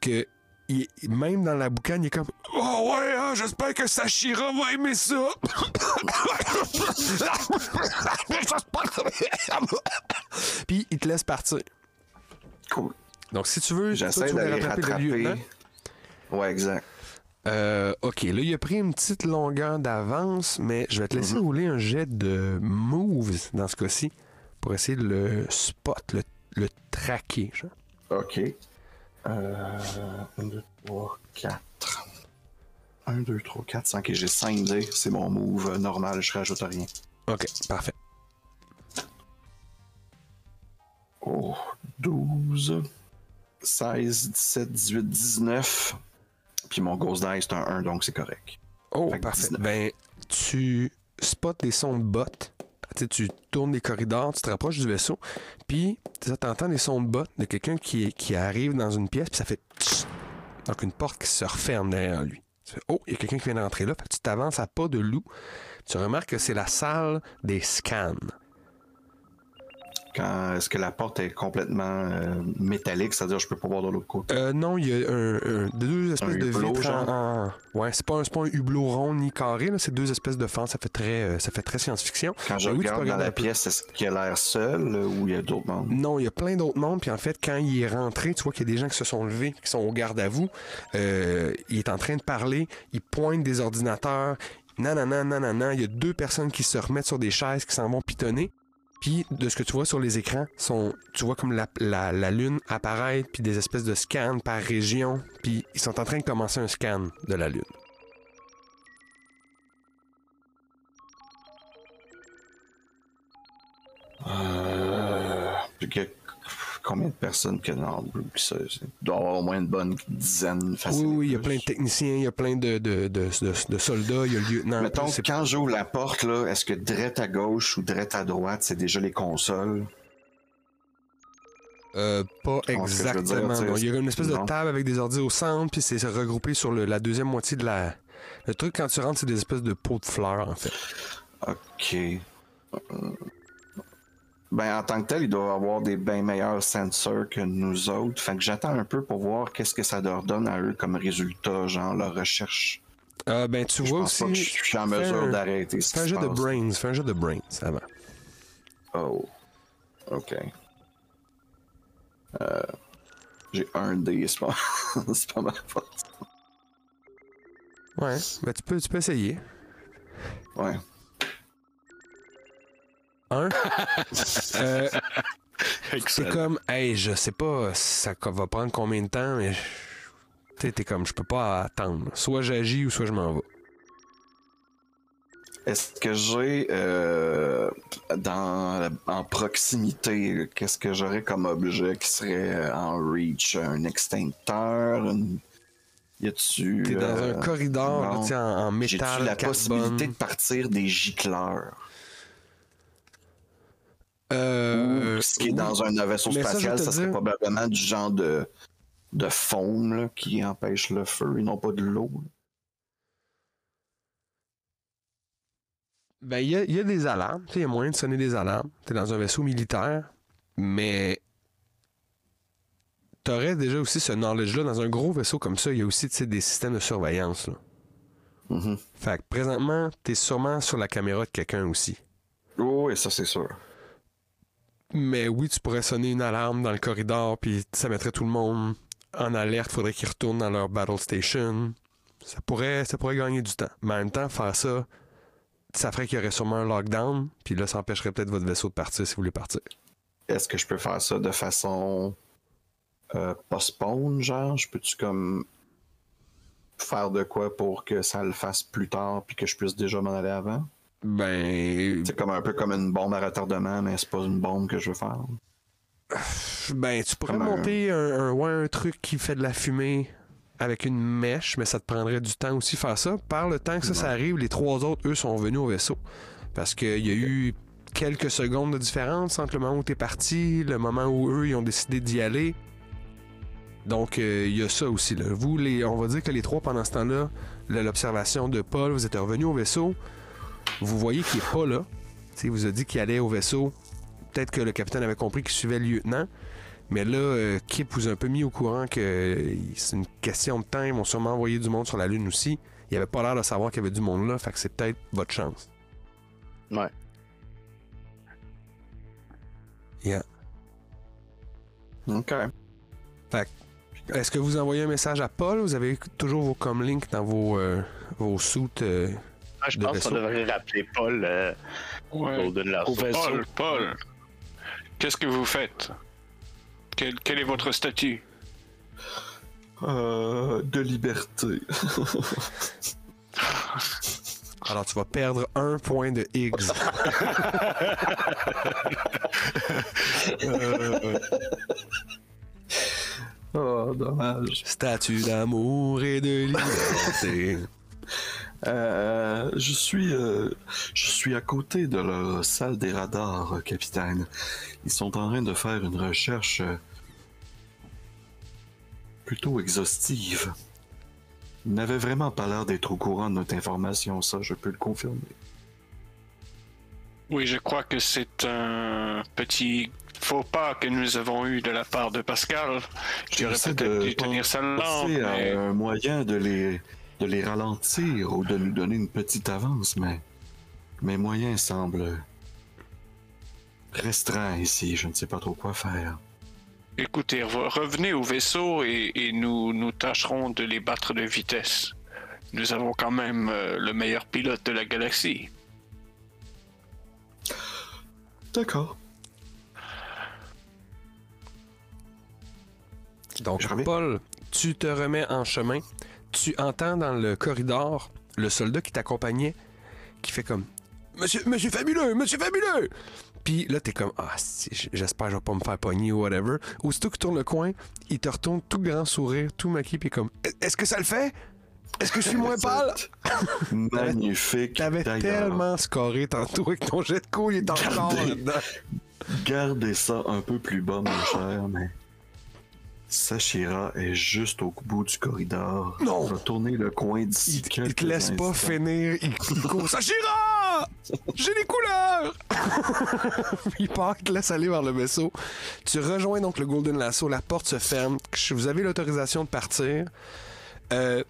que il- même dans la boucane, il est comme Oh ouais, hein, j'espère que Sashira va aimer ça. puis il te laisse partir. Cool. Donc, si tu veux, J'essaie d'aller rattraper le. Ouais, exact. Euh, ok, là, il a pris une petite longueur d'avance, mais je vais te laisser Mhm. rouler un jet de moves dans ce cas-ci pour essayer de le spot, le, le traquer. genre. Ok. Euh, 1, 2, 3, 4. 1, 2, 3, 4, 5. Et j'ai 5 dés. C'est mon move normal. Je rajoute rien. Ok, parfait. Oh, 12, 16, 17, 18, 19. Puis mon Ghost Die, c'est un 1, donc c'est correct. Oh, parfait. 19. Ben, tu spots des sons de bottes. Tu tournes les corridors, tu te rapproches du vaisseau, puis tu entends des sons de bottes de quelqu'un qui, qui arrive dans une pièce, puis ça fait tch. donc une porte qui se referme derrière lui. Tu fais, oh, il y a quelqu'un qui vient d'entrer là, Fait que tu t'avances à pas de loup. Tu remarques que c'est la salle des scans. Quand est-ce que la porte est complètement euh, métallique, c'est-à-dire je peux pas voir de l'autre côté? Euh, non, il y a un, un- deux espèces Un de hublot, vitres en, Ouais, c'est pas, pas un hublot rond ni carré, c'est deux espèces de fentes. Ça fait très, euh, ça fait très science-fiction. Quand je oui, regarde dans la pièce, est-ce qu'il a l'air seul ou il y a d'autres membres? Non, il y a plein d'autres mondes. Puis en fait, quand il est rentré, tu vois qu'il y a des gens qui se sont levés, qui sont au garde à vous. Euh, il est en train de parler. Il pointe des ordinateurs. Nanana, nanana. Il y a deux personnes qui se remettent sur des chaises, qui s'en vont pitonner. Puis de ce que tu vois sur les écrans, sont, tu vois comme la, la- lune apparaître, puis des espèces de scans par région. Puis ils sont en train de commencer un scan de la lune. Euh, combien de personnes que ça, c'est- il doit avoir au moins une bonne dizaine Oui, facile. oui, il y a plein de techniciens, il y a plein de, de, de, soldats, il y a le lieutenant. Mettons, quand j'ouvre la porte, là, est-ce que direct à gauche ou direct à droite, c'est déjà les consoles? Euh, pas dire, exactement. non. Il y a une espèce de table avec des ordi au centre, puis c'est regroupé sur le- la deuxième moitié de la. Le truc, quand tu rentres, c'est des espèces de pots de fleurs, en fait. Ok. Ben, en tant que tel, il doit avoir des bien meilleurs sensors que nous autres. Fait que j'attends un peu pour voir qu'est-ce que ça leur donne à eux comme résultat, genre leur recherche. Euh, ben, tu Je vois pense pas que aussi. je suis en fais mesure un- d'arrêter ce Fais un jeu de brains. Fais un jeu de brains avant. Oh. Ok. Euh, J'ai un dé, c'est pas, c'est pas ma force. Ouais. Ben, tu peux, tu peux essayer. Ouais. Un. euh, c'est comme, hey, je sais pas, ça va prendre combien de temps, mais. Tu t'es comme, je peux pas attendre. Soit j'agis ou soit je m'en vais. Est-ce que j'ai euh, dans en proximité, qu'est-ce que j'aurais comme objet qui serait euh, en reach? Un extincteur? Une... Y a-tu. T'es dans euh, un corridor, là, tu sais, en, en métal, la carbone? possibilité de partir des gicleurs? Euh, Ou ce qui est oui. dans un vaisseau ça, spatial, ça, serait dire- probablement du genre de, de foam là, qui empêche le feu et non pas de l'eau. Ben, il y a, il y a des alarmes. Il y a moyen de sonner des alarmes. Tu es dans un vaisseau militaire, mais tu aurais déjà aussi ce knowledge-là. Dans un gros vaisseau comme ça, il y a aussi des systèmes de surveillance. Là. Mhm. Fait que présentement, tu es sûrement sur la caméra de quelqu'un aussi. Et ça, c'est sûr. Mais oui, tu pourrais sonner une alarme dans le corridor, puis ça mettrait tout le monde en alerte. Faudrait qu'ils retournent dans leur battle station. Ça pourrait, ça pourrait gagner du temps. Mais en même temps, faire ça, ça ferait qu'il y aurait sûrement un lockdown, puis là, ça empêcherait peut-être votre vaisseau de partir si vous voulez partir. Est-ce que je peux faire ça de façon euh, postpone, genre? Peux-tu comme faire de quoi pour que ça le fasse plus tard puis que je puisse déjà m'en aller avant? Ben, C'est comme un peu comme une bombe à retardement, mais c'est pas une bombe que je veux faire. ben tu pourrais Comme monter un, un, ouais, un truc qui fait de la fumée avec une mèche, mais ça te prendrait du temps aussi faire ça. Par le temps que ça, ça arrive, les trois autres, eux, sont venus au vaisseau. Parce qu'il y a eu quelques secondes de différence entre le moment où tu es parti, le moment où eux, ils ont décidé d'y aller. Donc, euh, il y a ça aussi. Là. Vous, les, on va dire que les trois, pendant ce temps-là, là, l'observation de Paul, vous êtes revenus au vaisseau. Vous voyez qu'il n'est pas là. T'sais, il vous a dit qu'il allait au vaisseau. Peut-être que le capitaine avait compris qu'il suivait le lieutenant. Mais là, euh, Kip vous a un peu mis au courant que euh, c'est une question de temps. Ils vont sûrement envoyer du monde sur la Lune aussi. Il avait pas l'air de savoir qu'il y avait du monde là. Fait que c'est peut-être votre chance. Ouais. Yeah. Ok. Est-ce que vous envoyez un message à Paul? Vous avez toujours vos comlinks dans vos, euh, vos suits? Euh, je De pense qu'on devrait rappeler Paul euh, Ouais. Golden Lasso. Au vaisseau. Paul, Paul, qu'est-ce que vous faites? Quel, quel est votre statut? Euh, de liberté. Alors, tu vas perdre un point de Higgs. Oh, dommage. Statue d'amour et de liberté. Euh, je suis, euh, je suis à côté de la salle des radars, capitaine. Ils sont en train de faire une recherche euh, plutôt exhaustive. Ils n'avaient vraiment pas l'air d'être au courant de notre information, ça, je peux le confirmer. Oui, je crois que c'est un petit faux pas que nous avons eu de la part de Pascal. J'aurais peut-être de dû tenir ça lent, penser à mais... un moyen de les, de les ralentir ou de nous donner une petite avance, mais mes moyens semblent restreints ici. Je ne sais pas trop quoi faire. Écoutez, re- revenez au vaisseau et, et nous, nous tâcherons de les battre de vitesse. Nous avons quand même euh, le meilleur pilote de la galaxie. D'accord. Donc. Paul, tu te remets en chemin. Tu entends dans le corridor le soldat qui t'accompagnait qui fait comme Monsieur, monsieur fabuleux, monsieur fabuleux! Puis là, t'es comme Ah, j'espère que je vais pas me faire pogner ou whatever. Aussitôt que tu tournes le coin, il te retourne tout grand sourire, tout maquillé, puis comme Est-ce que ça le fait? Est-ce que je suis moins pâle? Magnifique. T'avais tellement scoré tantôt avec ton jet de couille, il est encore. Gardez ça un peu plus bas, mon cher, mais. Sashira est juste au bout du corridor. Non. On va tourner le coin d'ici Il, il te laisse pas finir. Il il court. Sachira! J'ai les couleurs! il part, il te laisse aller vers le vaisseau. Tu rejoins donc le Golden Lasso. La porte se ferme. Vous avez l'autorisation de partir. Euh,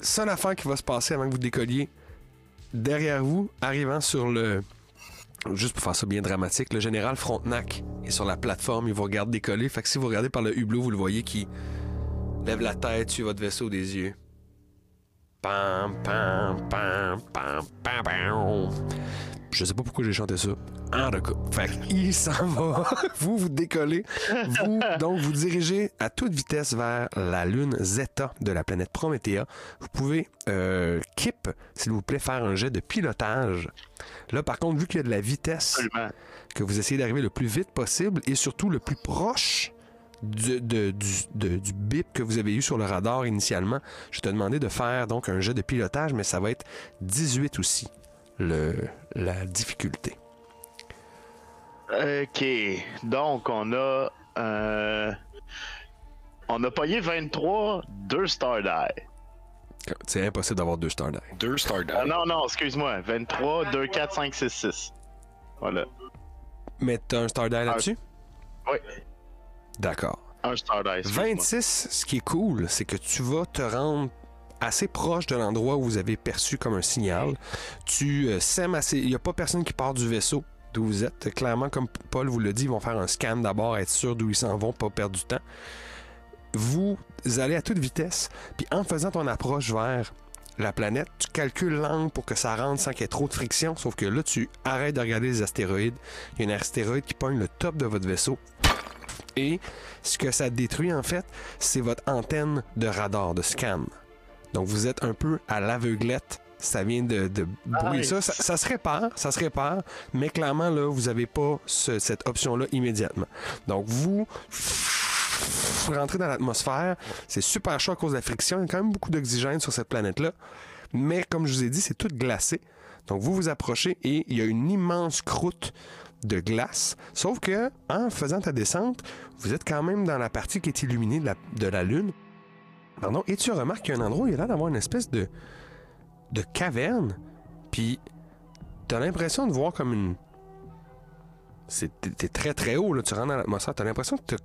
seule affaire qui va se passer avant que vous décolliez, derrière vous, arrivant sur le. Juste pour faire ça bien dramatique, le général Frontenac sur la plateforme. Il vous regarde décoller. Fait que si vous regardez par le hublot, vous le voyez qui lève la tête, suit votre vaisseau des yeux. Pam, pam, pam, pam, pam, pam. Je sais pas pourquoi j'ai chanté ça. En tout cas, fait il s'en va. vous, vous décollez. Vous, donc, vous dirigez à toute vitesse vers la lune Zeta de la planète Promethea. Vous pouvez, euh, Kip, s'il vous plaît, faire un jet de pilotage. Là, par contre, vu qu'il y a de la vitesse, Absolument. Que vous essayez d'arriver le plus vite possible et surtout le plus proche du, de- du, de- du bip que vous avez eu sur le radar initialement. Je te demandé de faire donc un jet de pilotage, mais ça va être 18 aussi, le, la difficulté. Ok. Donc, on a. euh, On a payé 23, 2 Star Die. C'est impossible d'avoir deux stars die. Deux Star Ah, non, non, excuse-moi. 23, 2, 4, 5, 6, 6. Voilà. Mais t'as un star die là-dessus? Oui. D'accord. Un Star Die. excuse-moi. 26, ce qui est cool, c'est que tu vas te rendre assez proche de l'endroit où vous avez perçu comme un signal. Tu euh, sèmes assez. Il n'y a pas personne qui part du vaisseau d'où vous êtes. Clairement, comme Paul vous l'a dit, ils vont faire un scan d'abord, être sûr d'où ils s'en vont, pas perdre du temps. Vous allez à toute vitesse, puis en faisant ton approche vers la planète, tu calcules l'angle pour que ça rentre sans qu'il y ait trop de friction, sauf que là, tu arrêtes de regarder les astéroïdes. Il y a un astéroïde qui pogne le top de votre vaisseau. Et ce que ça détruit, en fait, c'est votre antenne de radar, de scan. Donc, vous êtes un peu à l'aveuglette. Ça vient de, de brouiller Aïe. ça. ça. ça se répare, ça se répare, mais clairement, là, vous n'avez pas ce- cette option-là immédiatement. Donc, vous rentrer dans l'atmosphère. C'est super chaud à cause de la friction. Il y a quand même beaucoup d'oxygène sur cette planète-là. Mais comme je vous ai dit, c'est tout glacé. Donc vous vous approchez et il y a une immense croûte de glace. Sauf que en faisant ta descente, vous êtes quand même dans la partie qui est illuminée de la, de la Lune. Pardon. Et tu remarques qu'il y a un endroit où il y a d'avoir une espèce de, de caverne. Puis t'as l'impression de voir comme une. C'est, t'es- t'es très très haut, là. Tu rentres dans l'atmosphère. T'as l'impression que t'as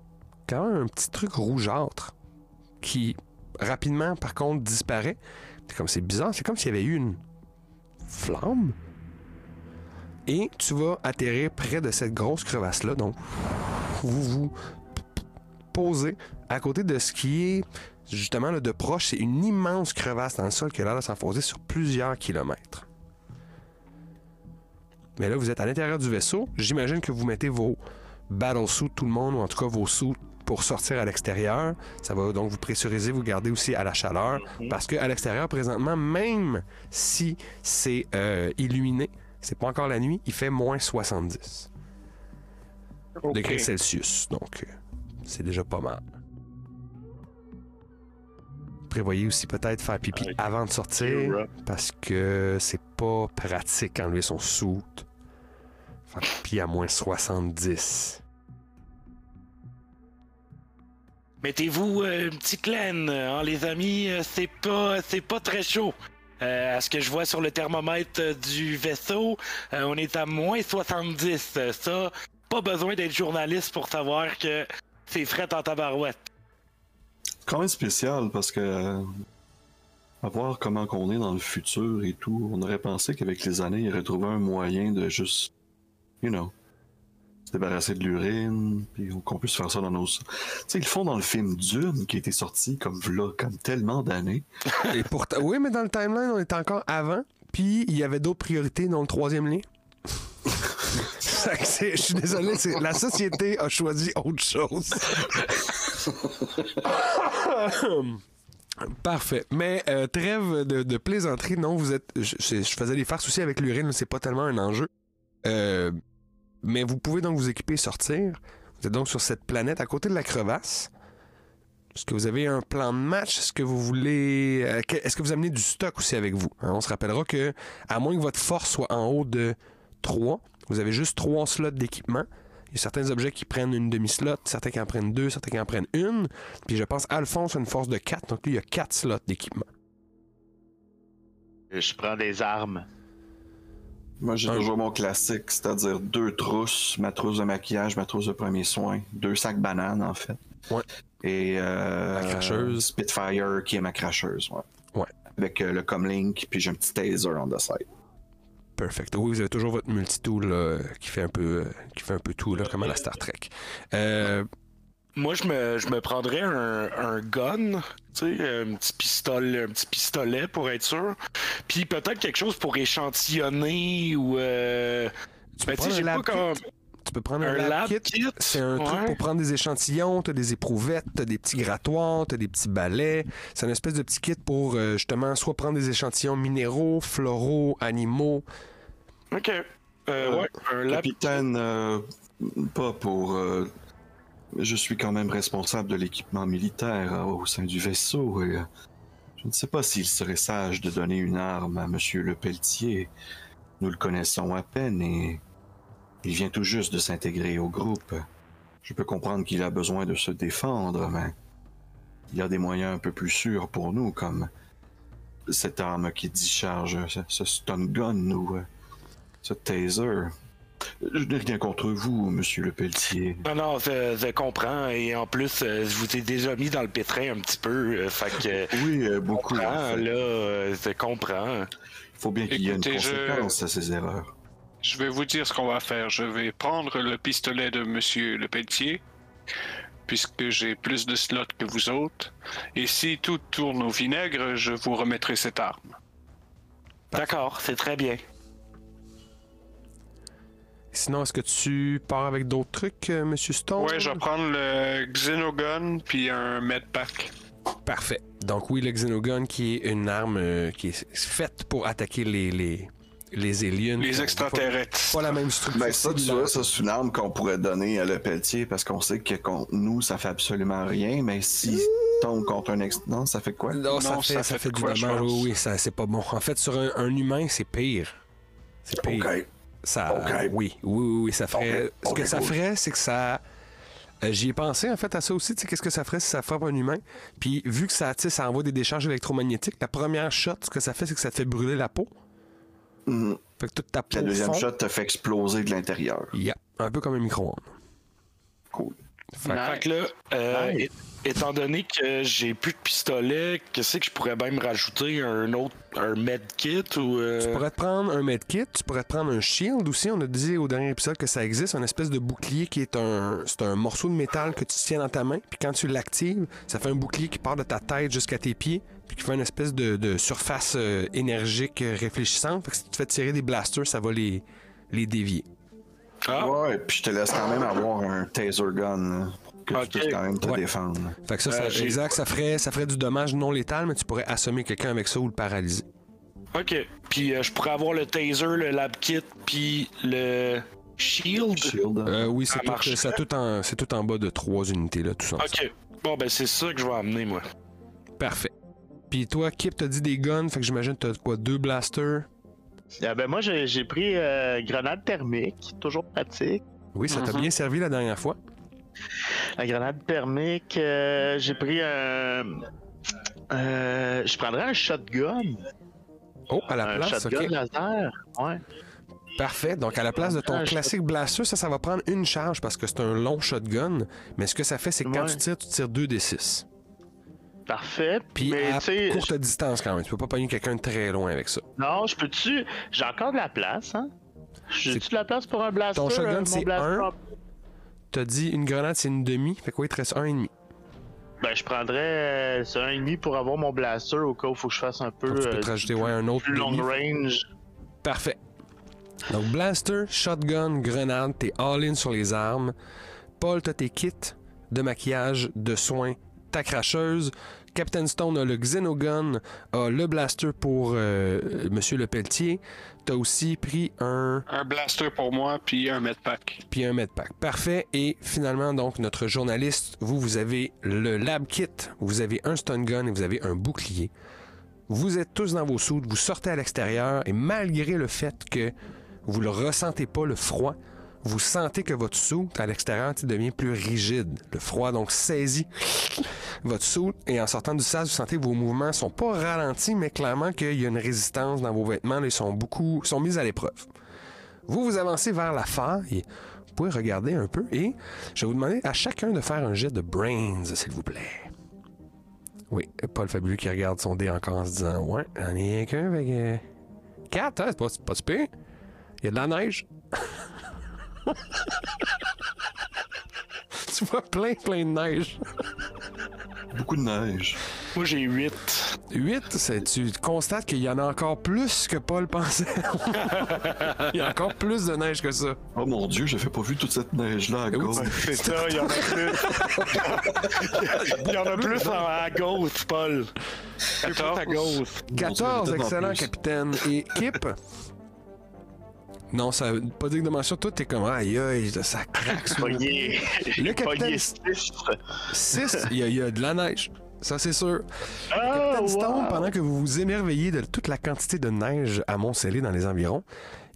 quand même un petit truc rougeâtre qui rapidement, par contre, disparaît. C'est comme c'est bizarre. C'est comme s'il y avait eu une flamme. Et tu vas atterrir près de cette grosse crevasse-là. Donc, vous vous posez à côté de ce qui est justement là, de proche. C'est une immense crevasse dans le sol qui a l'air de s'enfoncer sur plusieurs kilomètres. Mais là, vous êtes à l'intérieur du vaisseau. J'imagine que vous mettez vos battle suits, tout le monde, ou en tout cas vos suits pour sortir à l'extérieur. Ça va donc vous pressuriser, vous garder aussi à la chaleur. Parce qu'à l'extérieur, présentement, même si c'est euh, illuminé, c'est pas encore la nuit, il fait moins 70 degrés Celsius. Donc, euh, c'est déjà pas mal. Prévoyez aussi peut-être faire pipi avant de sortir parce que c'est pas pratique enlever son soute. Faire pipi à moins 70. Mettez-vous euh, une petite laine, hein, les amis. euh, C'est pas, c'est pas très chaud. Euh, à ce que je vois sur le thermomètre du vaisseau, on est à moins 70. Euh, Ça, pas besoin d'être journaliste pour savoir que c'est fret en tabarouette. quand même spécial parce que à voir comment qu'on est dans le futur et tout, on aurait pensé qu'avec les années, il aurait trouvé un moyen de juste, you know, débarrasser de l'urine, puis qu'on puisse faire ça dans nos... Tu sais, ils le font dans le film Dune, qui a été sorti comme v'là, comme tellement d'années. Oui, mais dans le timeline, on était encore avant. Puis il y avait d'autres priorités dans le troisième lien. Je suis désolé, la société a choisi autre chose. Parfait. Mais euh, trêve de, de plaisanterie, non, vous êtes. Je- je faisais des farces aussi avec l'urine, c'est pas tellement un enjeu. Euh, mais vous pouvez donc vous équiper et sortir. Vous êtes donc sur cette planète à côté de la crevasse. Est-ce que vous avez un plan de match? Est-ce que vous voulez. euh, Est-ce que vous amenez du stock aussi avec vous? Hein, on se rappellera que, à moins que votre force soit en haut de 3, vous avez juste 3 slots d'équipement. Il y a certains objets qui prennent une demi-slot, certains qui en prennent deux, certains qui en prennent une. Puis je pense Alphonse a une force de 4, donc lui, il y a 4 slots d'équipement. Je prends des armes. Moi, j'ai toujours mon classique, c'est-à-dire deux trousses, ma trousse de maquillage, ma trousse de premiers soins, deux sacs bananes, en fait. Ouais. Et euh, La cracheuse. Spitfire, qui est ma cracheuse, ouais. Ouais. Avec euh, le comlink, puis j'ai un petit taser on the side. Perfect. Oui, vous avez toujours votre multitool là, qui fait un peu euh, qui fait un peu tout là, comme à la Star Trek. Euh, Moi, je me, je me prendrais un, un gun, tu sais, un petit pistolet, un petit pistolet pour être sûr. Puis peut-être quelque chose pour échantillonner ou. Euh... tu, Ben, peux prendre sais, un j'ai pas lab comme kit. tu peux prendre un, un lab, lab kit. kit. C'est un truc Ouais. pour prendre des échantillons, t'as des éprouvettes, t'as des petits grattoirs, t'as des petits balais. C'est une espèce de petit kit pour euh, justement soit prendre des échantillons minéraux, floraux, animaux. Ok. Euh, ouais, un lab. Capitaine, euh, pas pour. Je suis quand même responsable de l'équipement militaire euh, au sein du vaisseau et euh, je ne sais pas s'il serait sage de donner une arme à Monsieur Le Pelletier. Nous le connaissons à peine et il vient tout juste de s'intégrer au groupe. Je peux comprendre qu'il a besoin de se défendre, mais il y a des moyens un peu plus sûrs pour nous, comme cette arme qui discharge, ce, ce stun gun ou euh, ce taser. Je n'ai rien contre vous, monsieur Le Pelletier. Non, non, je, je comprends. Et en plus, euh, je vous ai déjà mis dans le pétrin un petit peu. euh, fait que. Oui, euh, Je beaucoup. en comprends, fait. là, je comprends. Il faut bien qu'il y ait une je- conséquence à ces erreurs. Je vais vous dire ce qu'on va faire. Je vais prendre le pistolet de Monsieur Le Pelletier, puisque j'ai plus de slots que vous autres. Et si tout tourne au vinaigre, je vous remettrai cette arme. D'accord, c'est très bien. Sinon, est-ce que tu pars avec d'autres trucs, euh, Monsieur Stone? Ouais, je vais prendre le Xenogun puis un medpack. Parfait. Donc oui, le Xenogun qui est une arme euh, qui est faite pour attaquer les, les, Les aliens. Les extraterrestres. Pas, pas la même structure. Ben ça, tu vois, ça c'est une arme qu'on pourrait donner à le Pelletier parce qu'on sait que contre nous, ça fait absolument rien, mais si tombe contre un ex... Non, ça fait quoi? Non, ça Non, fait, ça ça fait fait de du dommage. Oui, oui, ça, c'est pas bon. En fait, sur un, un humain, c'est pire. C'est pire. Ça, oui, oui, oui, oui, ça ferait. Ce que ça cool. ferait, c'est que ça. euh, J'y ai pensé en fait à ça aussi, tu sais, qu'est-ce que ça ferait si ça frappe un humain? Puis vu que ça, tu sais, ça envoie des décharges électromagnétiques, la première shot, ce que ça fait, c'est que ça te fait brûler la peau. Mhm. Fait que toute ta peau La deuxième fond. shot te fait exploser de l'intérieur. Yeah, un peu comme un micro-ondes. Cool. Fait que- là, euh, Nice. étant donné que j'ai plus de pistolet, qu'est-ce que je pourrais même rajouter? Un autre, un medkit ou. euh, Tu pourrais te prendre un medkit, tu pourrais te prendre un shield aussi. On a dit au dernier épisode que ça existe, un espèce de bouclier qui est un, c'est un morceau de métal que tu tiens dans ta main. Puis quand tu l'actives, ça fait un bouclier qui part de ta tête jusqu'à tes pieds, puis qui fait une espèce de, de surface euh, énergique euh, réfléchissante. Fait que si tu te fais tirer des blasters, ça va les, les dévier. Ah, Ouais, puis je te laisse quand même avoir un taser gun là, pour que tu puisses quand même te Ouais. défendre. Fait que ça, Euh, ça- j'ai- exact, ça ferait, ça ferait du dommage non létal, mais tu pourrais assommer quelqu'un avec ça ou le paralyser. ok. Puis euh, je pourrais avoir le taser, le lab kit, puis le shield? Shield. Euh, oui, Ça c'est tout, marche. c'est tout en, c'est tout en bas de trois unités, là, tout ça. Ok. Bon, ben c'est ça que je vais amener, moi. Parfait. Puis toi, Kip, t'as dit des guns, fait que j'imagine que t'as quoi, deux blasters? Ah ben moi, j'ai pris euh, grenade thermique, toujours pratique. Oui, ça t'a Mhm. bien servi la dernière fois. La grenade thermique, euh, j'ai pris un. Euh, je prendrais un shotgun. Oh, à la un place, shotgun ok. laser. Ouais. Parfait. Donc, à la place de ton classique blaster, ça, ça va prendre une charge parce que c'est un long shotgun. Mais ce que ça fait, c'est que quand Ouais. tu tires, tu tires 2 des 6. Parfait. Puis Mais à courte distance quand même. Tu peux pas pogner quelqu'un de très loin avec ça. non, je peux-tu? J'ai encore de la place, hein? J'ai-tu de la place pour un blaster? Ton shotgun, euh, mon c'est un. T'as dit une grenade, c'est une demi. Fait quoi, il te reste un et demi. Ben, je prendrais euh, c'est un et demi pour avoir mon blaster au cas où il faut que je fasse un peu Donc, tu peux euh, te rajouter ouais, un autre plus long demi. range. Parfait. Donc, blaster, shotgun, grenade, t'es all-in sur les armes. Paul, t'as tes kits de maquillage, de soins, ta cracheuse. Captain Stone a le Xenogun, a le blaster pour euh, Monsieur Le Pelletier. T'as aussi pris un Un blaster pour moi, puis un medpack. puis un medpack. Parfait. Et finalement, donc, notre journaliste, vous, vous avez le lab kit, vous avez un stun gun et vous avez un bouclier. Vous êtes tous dans vos soutes, vous sortez à l'extérieur et malgré le fait que vous ne ressentez pas le froid, vous sentez que votre soute à l'extérieur devient plus rigide. Le froid donc saisit votre soute et en sortant du sas, vous sentez que vos mouvements sont pas ralentis, mais clairement qu'il y a une résistance dans vos vêtements. Ils sont beaucoup, sont mis à l'épreuve. Vous vous avancez vers la faille. Vous pouvez regarder un peu et je vais vous demander à chacun de faire un jet de brains, s'il vous plaît. Oui, Paul Fabuleux qui regarde son dé encore en se disant Ouais, j'en rien qu'un avec. euh, Quatre, hein, c'est pas, pas super. Il y a de la neige. tu vois plein, plein de neige. Beaucoup de neige. Moi, j'ai 8. 8, c'est, tu constates qu'il y en a encore plus que Paul pensait. Il y a encore plus de neige que ça. Oh mon dieu, j'avais pas vu toute cette neige-là à Oui, gauche. C'est ça, il y en a plus. il y en a plus en- à gauche, Paul. Un peu plus à gauche. 14, Mon Dieu, excellent, en plus. capitaine. Et Kip? Non, ça pas que de mention, toi, t'es comme, aïe, aïe, ça craque. sous le-. Le capitaine 6. 6, il y, a- il y a de la neige. Ça, c'est sûr. Ah, Capitaine Stone, wow. pendant que vous vous émerveillez de toute la quantité de neige amoncelée dans les environs,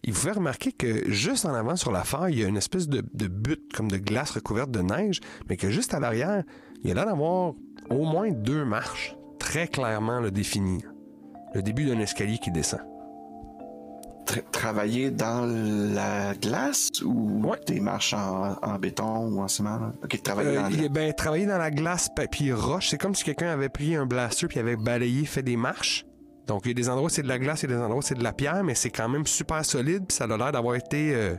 il vous fait remarquer que juste en avant sur la faille, il y a une espèce de, de butte comme de glace recouverte de neige, mais que juste à l'arrière, il y a l'air d'avoir au moins deux marches très clairement le définies. Le début d'un escalier qui descend. Tra- travailler dans la glace ou Ouais. des marches en, en béton ou en ciment? travailler Euh, dans la il glace. est ben, travailler dans la glace papier roche, c'est comme si quelqu'un avait pris un blaster puis avait balayé, fait des marches. Donc il y a des endroits où c'est de la glace, il y a des endroits où c'est de la pierre, mais c'est quand même super solide puis ça a l'air d'avoir été euh,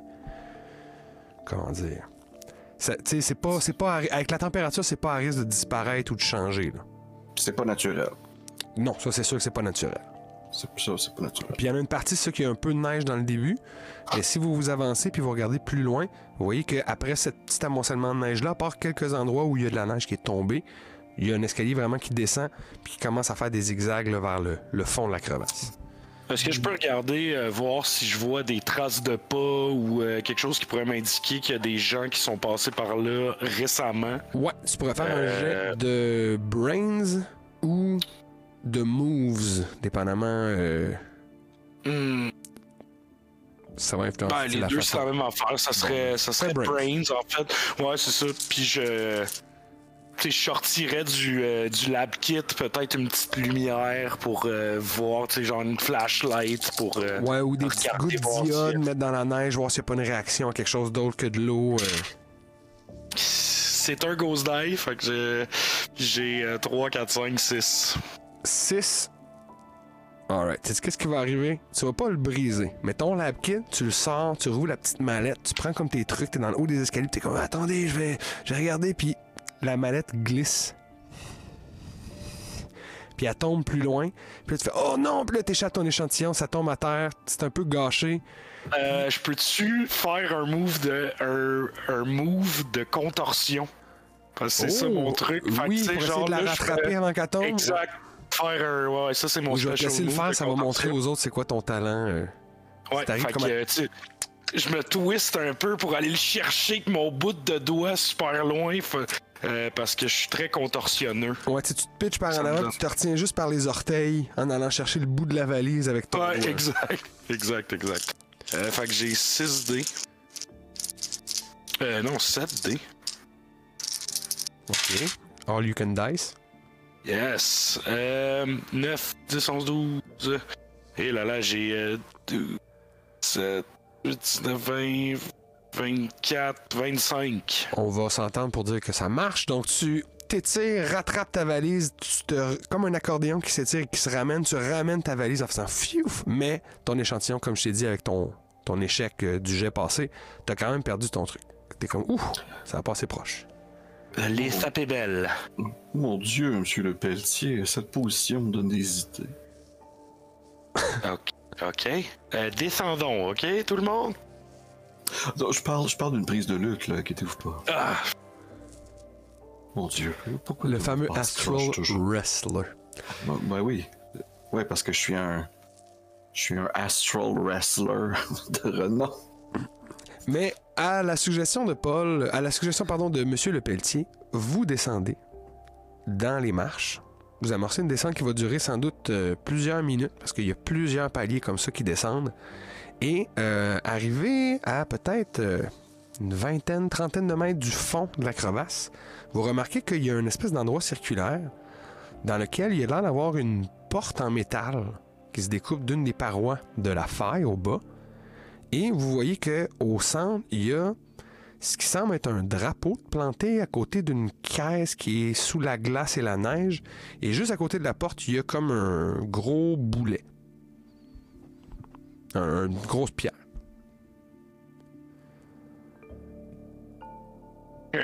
comment dire? Ça- tu sais, c'est pas, c'est pas avec la température, c'est pas à risque de disparaître ou de changer. C'est pas naturel. Non, ça c'est sûr que c'est pas naturel. C'est ça, c'est pas naturel. Puis il y en a une partie, c'est ça, qui a un peu de neige dans le début. Et si vous vous avancez puis vous regardez plus loin, vous voyez qu'après ce petit amoncellement de neige-là, à part quelques endroits où il y a de la neige qui est tombée, il y a un escalier vraiment qui descend puis qui commence à faire des zigzags là, vers le, le fond de la crevasse. Est-ce que je peux regarder, euh, voir si je vois des traces de pas ou euh, quelque chose qui pourrait m'indiquer qu'il y a des gens qui sont passés par là récemment? Ouais, tu pourrais faire Euh. un jet de brains ou de moves, dépendamment. euh, Hmm, ça va influencer ben, les la deux, c'est la même affaire. Ça serait, ça serait Brains. brains. en fait. Ouais, c'est ça. Puis je. Je sortirais du, euh, du lab kit peut-être une petite lumière pour euh, voir, tu sais, genre une flashlight pour. euh, Ouais, ou des petites gouttes d'iode, mettre dans la neige, voir s'il n'y a pas une réaction à quelque chose d'autre que de l'eau. C'est un ghost die, fait que j'ai- j'ai euh, 3, 4, 5, 6. 6. Alright. Tu sais qu'est-ce qui va arriver? Tu vas pas le briser. Mais ton lab kit, tu le sors, tu roules la petite mallette, tu prends comme tes trucs, t'es dans le haut des escaliers, t'es comme attendez, je vais, je vais regarder, puis la mallette glisse. Puis elle tombe plus loin. Puis là, tu fais oh non, puis là, t'échappes ton échantillon, ça tombe à terre, c'est un peu gâché. Euh, je peux-tu faire un move de un, un move de contorsion? Parce que c'est ça Oh, mon truc. Fait que, Oui, sais, pour essayer genre, de la là, rattraper fais- avant qu'elle tombe. Exact. Faire un. Ouais, ça c'est mon Je vais te laisser le faire, ça va montrer aux autres c'est quoi ton talent. euh. Ouais, fait comme que, tu je me twist un peu pour aller le chercher avec mon bout de doigt super loin euh, parce que je suis très contorsionneux. Ouais, tu te pitches par en avant, tu te retiens juste par les orteils en allant chercher le bout de la valise avec ton Ouais, doigt. exact. Exact, exact. Euh, fait que j'ai 6 dés. Euh, non, 7 dés. Ok. All you can dice. Yes. Euh, 9, 10, 11, 12. Et là là, j'ai euh, 12, 7, 19, 20, 24, 25. On va s'entendre pour dire que ça marche. Donc, tu t'étires, rattrapes ta valise, tu te, comme un accordéon qui s'étire et qui se ramène, tu ramènes ta valise en faisant fiouf. Mais ton échantillon, comme je t'ai dit avec ton, ton échec euh, du jet passé, t'as quand même perdu ton truc. T'es comme, ouf, ça a passé proche. Les sapes belles. Mon Dieu, monsieur le Pelletier, cette position me donne des idées. Ok. ok. Euh, descendons, ok, tout le monde? Non, je parle, je parle d'une prise de lutte, là, inquiétez-vous pas. Ah, Mon Dieu, pourquoi Le fameux Astral? Wrestler. Ben, ben oui. Ouais, parce que je suis un. Je suis un Astral Wrestler de renom. Mais à la suggestion de Paul, à la suggestion pardon de Monsieur Le Pelletier, vous descendez dans les marches. Vous amorcez une descente qui va durer sans doute euh, plusieurs minutes parce qu'il y a plusieurs paliers comme ça qui descendent. Et euh, arrivé à peut-être euh, une vingtaine, trentaine de mètres du fond de la crevasse, vous remarquez qu'il y a une espèce d'endroit circulaire dans lequel il y a l'air d'avoir une porte en métal qui se découpe d'une des parois de la faille au bas. Et vous voyez que au centre, il y a ce qui semble être un drapeau planté à côté d'une caisse qui est sous la glace et la neige. Et juste à côté de la porte, il y a comme un gros boulet. Un- une grosse pierre. Ok.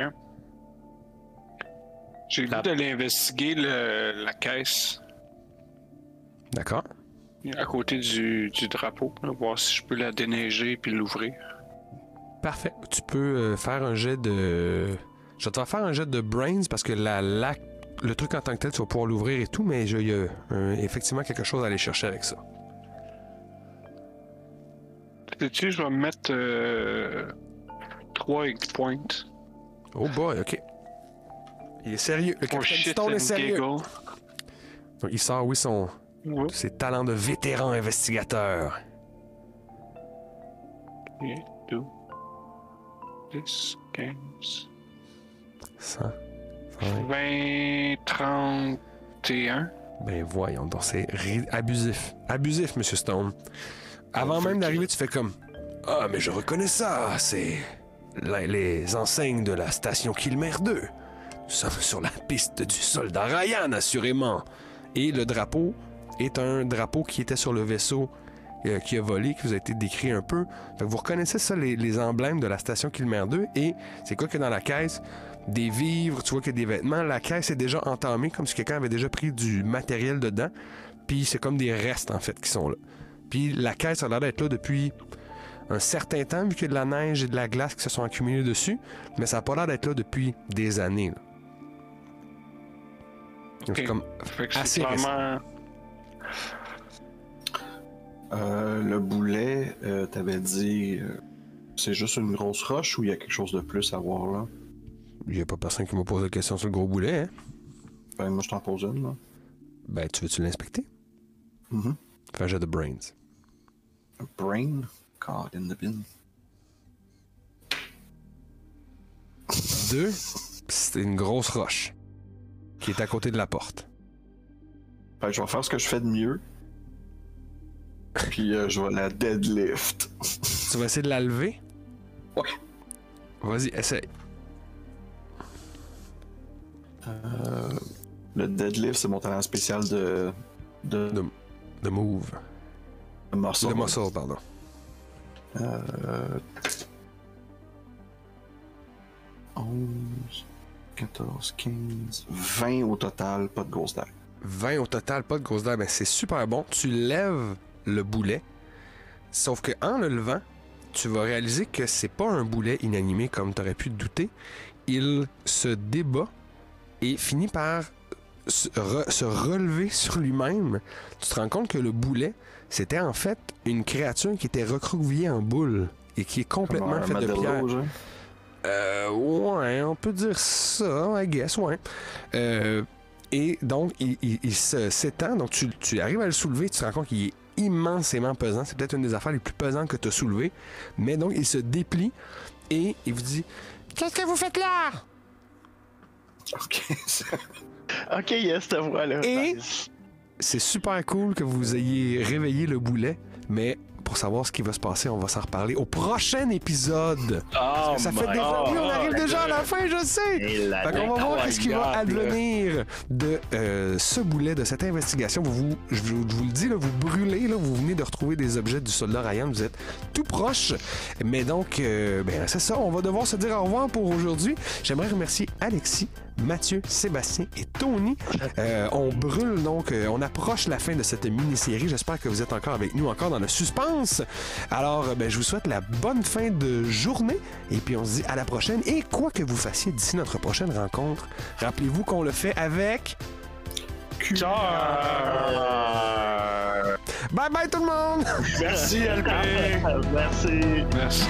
J'ai le goût d'aller investiguer la caisse D'accord? À côté du, du drapeau, là, voir si je peux la déneiger puis l'ouvrir. Parfait. Tu peux euh, faire un jet de. Je vais te faire un jet de brains parce que la, la- le truc en tant que tel, tu vas pouvoir l'ouvrir et tout, mais il y a effectivement quelque chose à aller chercher avec ça. Sais-tu, je vais me mettre euh, 3 hit points. Oh boy, ok. Il est sérieux. Le For capitaine shit est sérieux. Donc, il sort, oui, son, Ouais. ses talents de vétéran investigateur. Ok, deux, 10, 15, 100. 20, 31. Ben voyons donc, c'est abusif. Abusif, Monsieur Stone. Avant même d'arriver, tu fais comme Ah, mais je reconnais ça, c'est les enseignes de la station Kilmer 2. Nous sommes sur la piste du soldat Ryan, assurément. Et le drapeau est un drapeau qui était sur le vaisseau euh, qui a volé, qui vous a été décrit un peu. Fait que vous reconnaissez ça, les, les emblèmes de la station Kilmer 2. Et c'est quoi que dans la caisse Des vivres, tu vois qu'il y a des vêtements. La caisse est déjà entamée, comme si quelqu'un avait déjà pris du matériel dedans. Puis c'est comme des restes, en fait, qui sont là. Puis la caisse a l'air d'être là depuis un certain temps, vu qu'il y a de la neige et de la glace qui se sont accumulées dessus. Mais ça n'a pas l'air d'être là depuis des années. là. Donc, c'est comme Fait que Assez. Euh, le boulet, euh, t'avais dit, euh, c'est juste une grosse roche ou il y a quelque chose de plus à voir là? Il y a pas personne qui m'a posé de question sur le gros boulet, hein? Ben, moi, je t'en pose une, là. Ben, tu veux-tu l'inspecter? Mhm. Fais un jet de brains. Brain? God in the bin. Deux, c'est une grosse roche qui est à côté de la porte. Fait que je vais faire ce que je fais de mieux. Puis euh, je vais la deadlift. Tu vas essayer de la lever? Ouais. Vas-y, essaye. Le deadlift, c'est mon talent spécial de. de. De- De move. de muscle. De muscle, pardon. Euh, 11, 14, 15, 20 au total, pas de grosse dague. 20 au total, pas de grosse dague. Ben, c'est super bon. Tu lèves le boulet. Sauf que en le levant, tu vas réaliser que c'est pas un boulet inanimé comme tu aurais pu te douter. Il se débat et finit par se, re- se relever sur lui-même. Tu te rends compte que le boulet, c'était en fait une créature qui était recroquevillée en boule et qui est complètement faite de pierre. Euh, ouais, on peut dire ça, I guess, ouais. Euh, et donc, il, il- il se- s'étend, donc tu, tu arrives à le soulever, tu te rends compte qu'il est immensément pesant. C'est peut-être une des affaires les plus pesantes que tu as soulevées. Mais donc, il se déplie et il vous dit Qu'est-ce que vous faites là? Ok. Ok, yes, cette voix-là. Et- Nice. C'est super cool que vous ayez réveillé le boulet, mais pour savoir ce qui va se passer, on va s'en reparler au prochain épisode. Oh ça fait déjà, oui, on arrive déjà à la fin, je sais. Fait qu'on va voir ce qui va advenir de euh, ce boulet, de cette investigation. Vous, vous- je, vous, je vous le dis, là, vous brûlez, là, vous venez de retrouver des objets du soldat Ryan, vous êtes tout proche. Mais donc, euh, ben, c'est ça, on va devoir se dire au revoir pour aujourd'hui. J'aimerais remercier Alexis, Mathieu, Sébastien et Tony. Euh, on brûle donc, euh, on approche la fin de cette mini-série. J'espère que vous êtes encore avec nous, encore dans le suspense. Alors, euh, ben, je vous souhaite la bonne fin de journée et puis on se dit à la prochaine. Et quoi que vous fassiez d'ici notre prochaine rencontre, rappelez-vous qu'on le fait avec. Bye bye tout le monde! Merci, LP! Merci. Merci.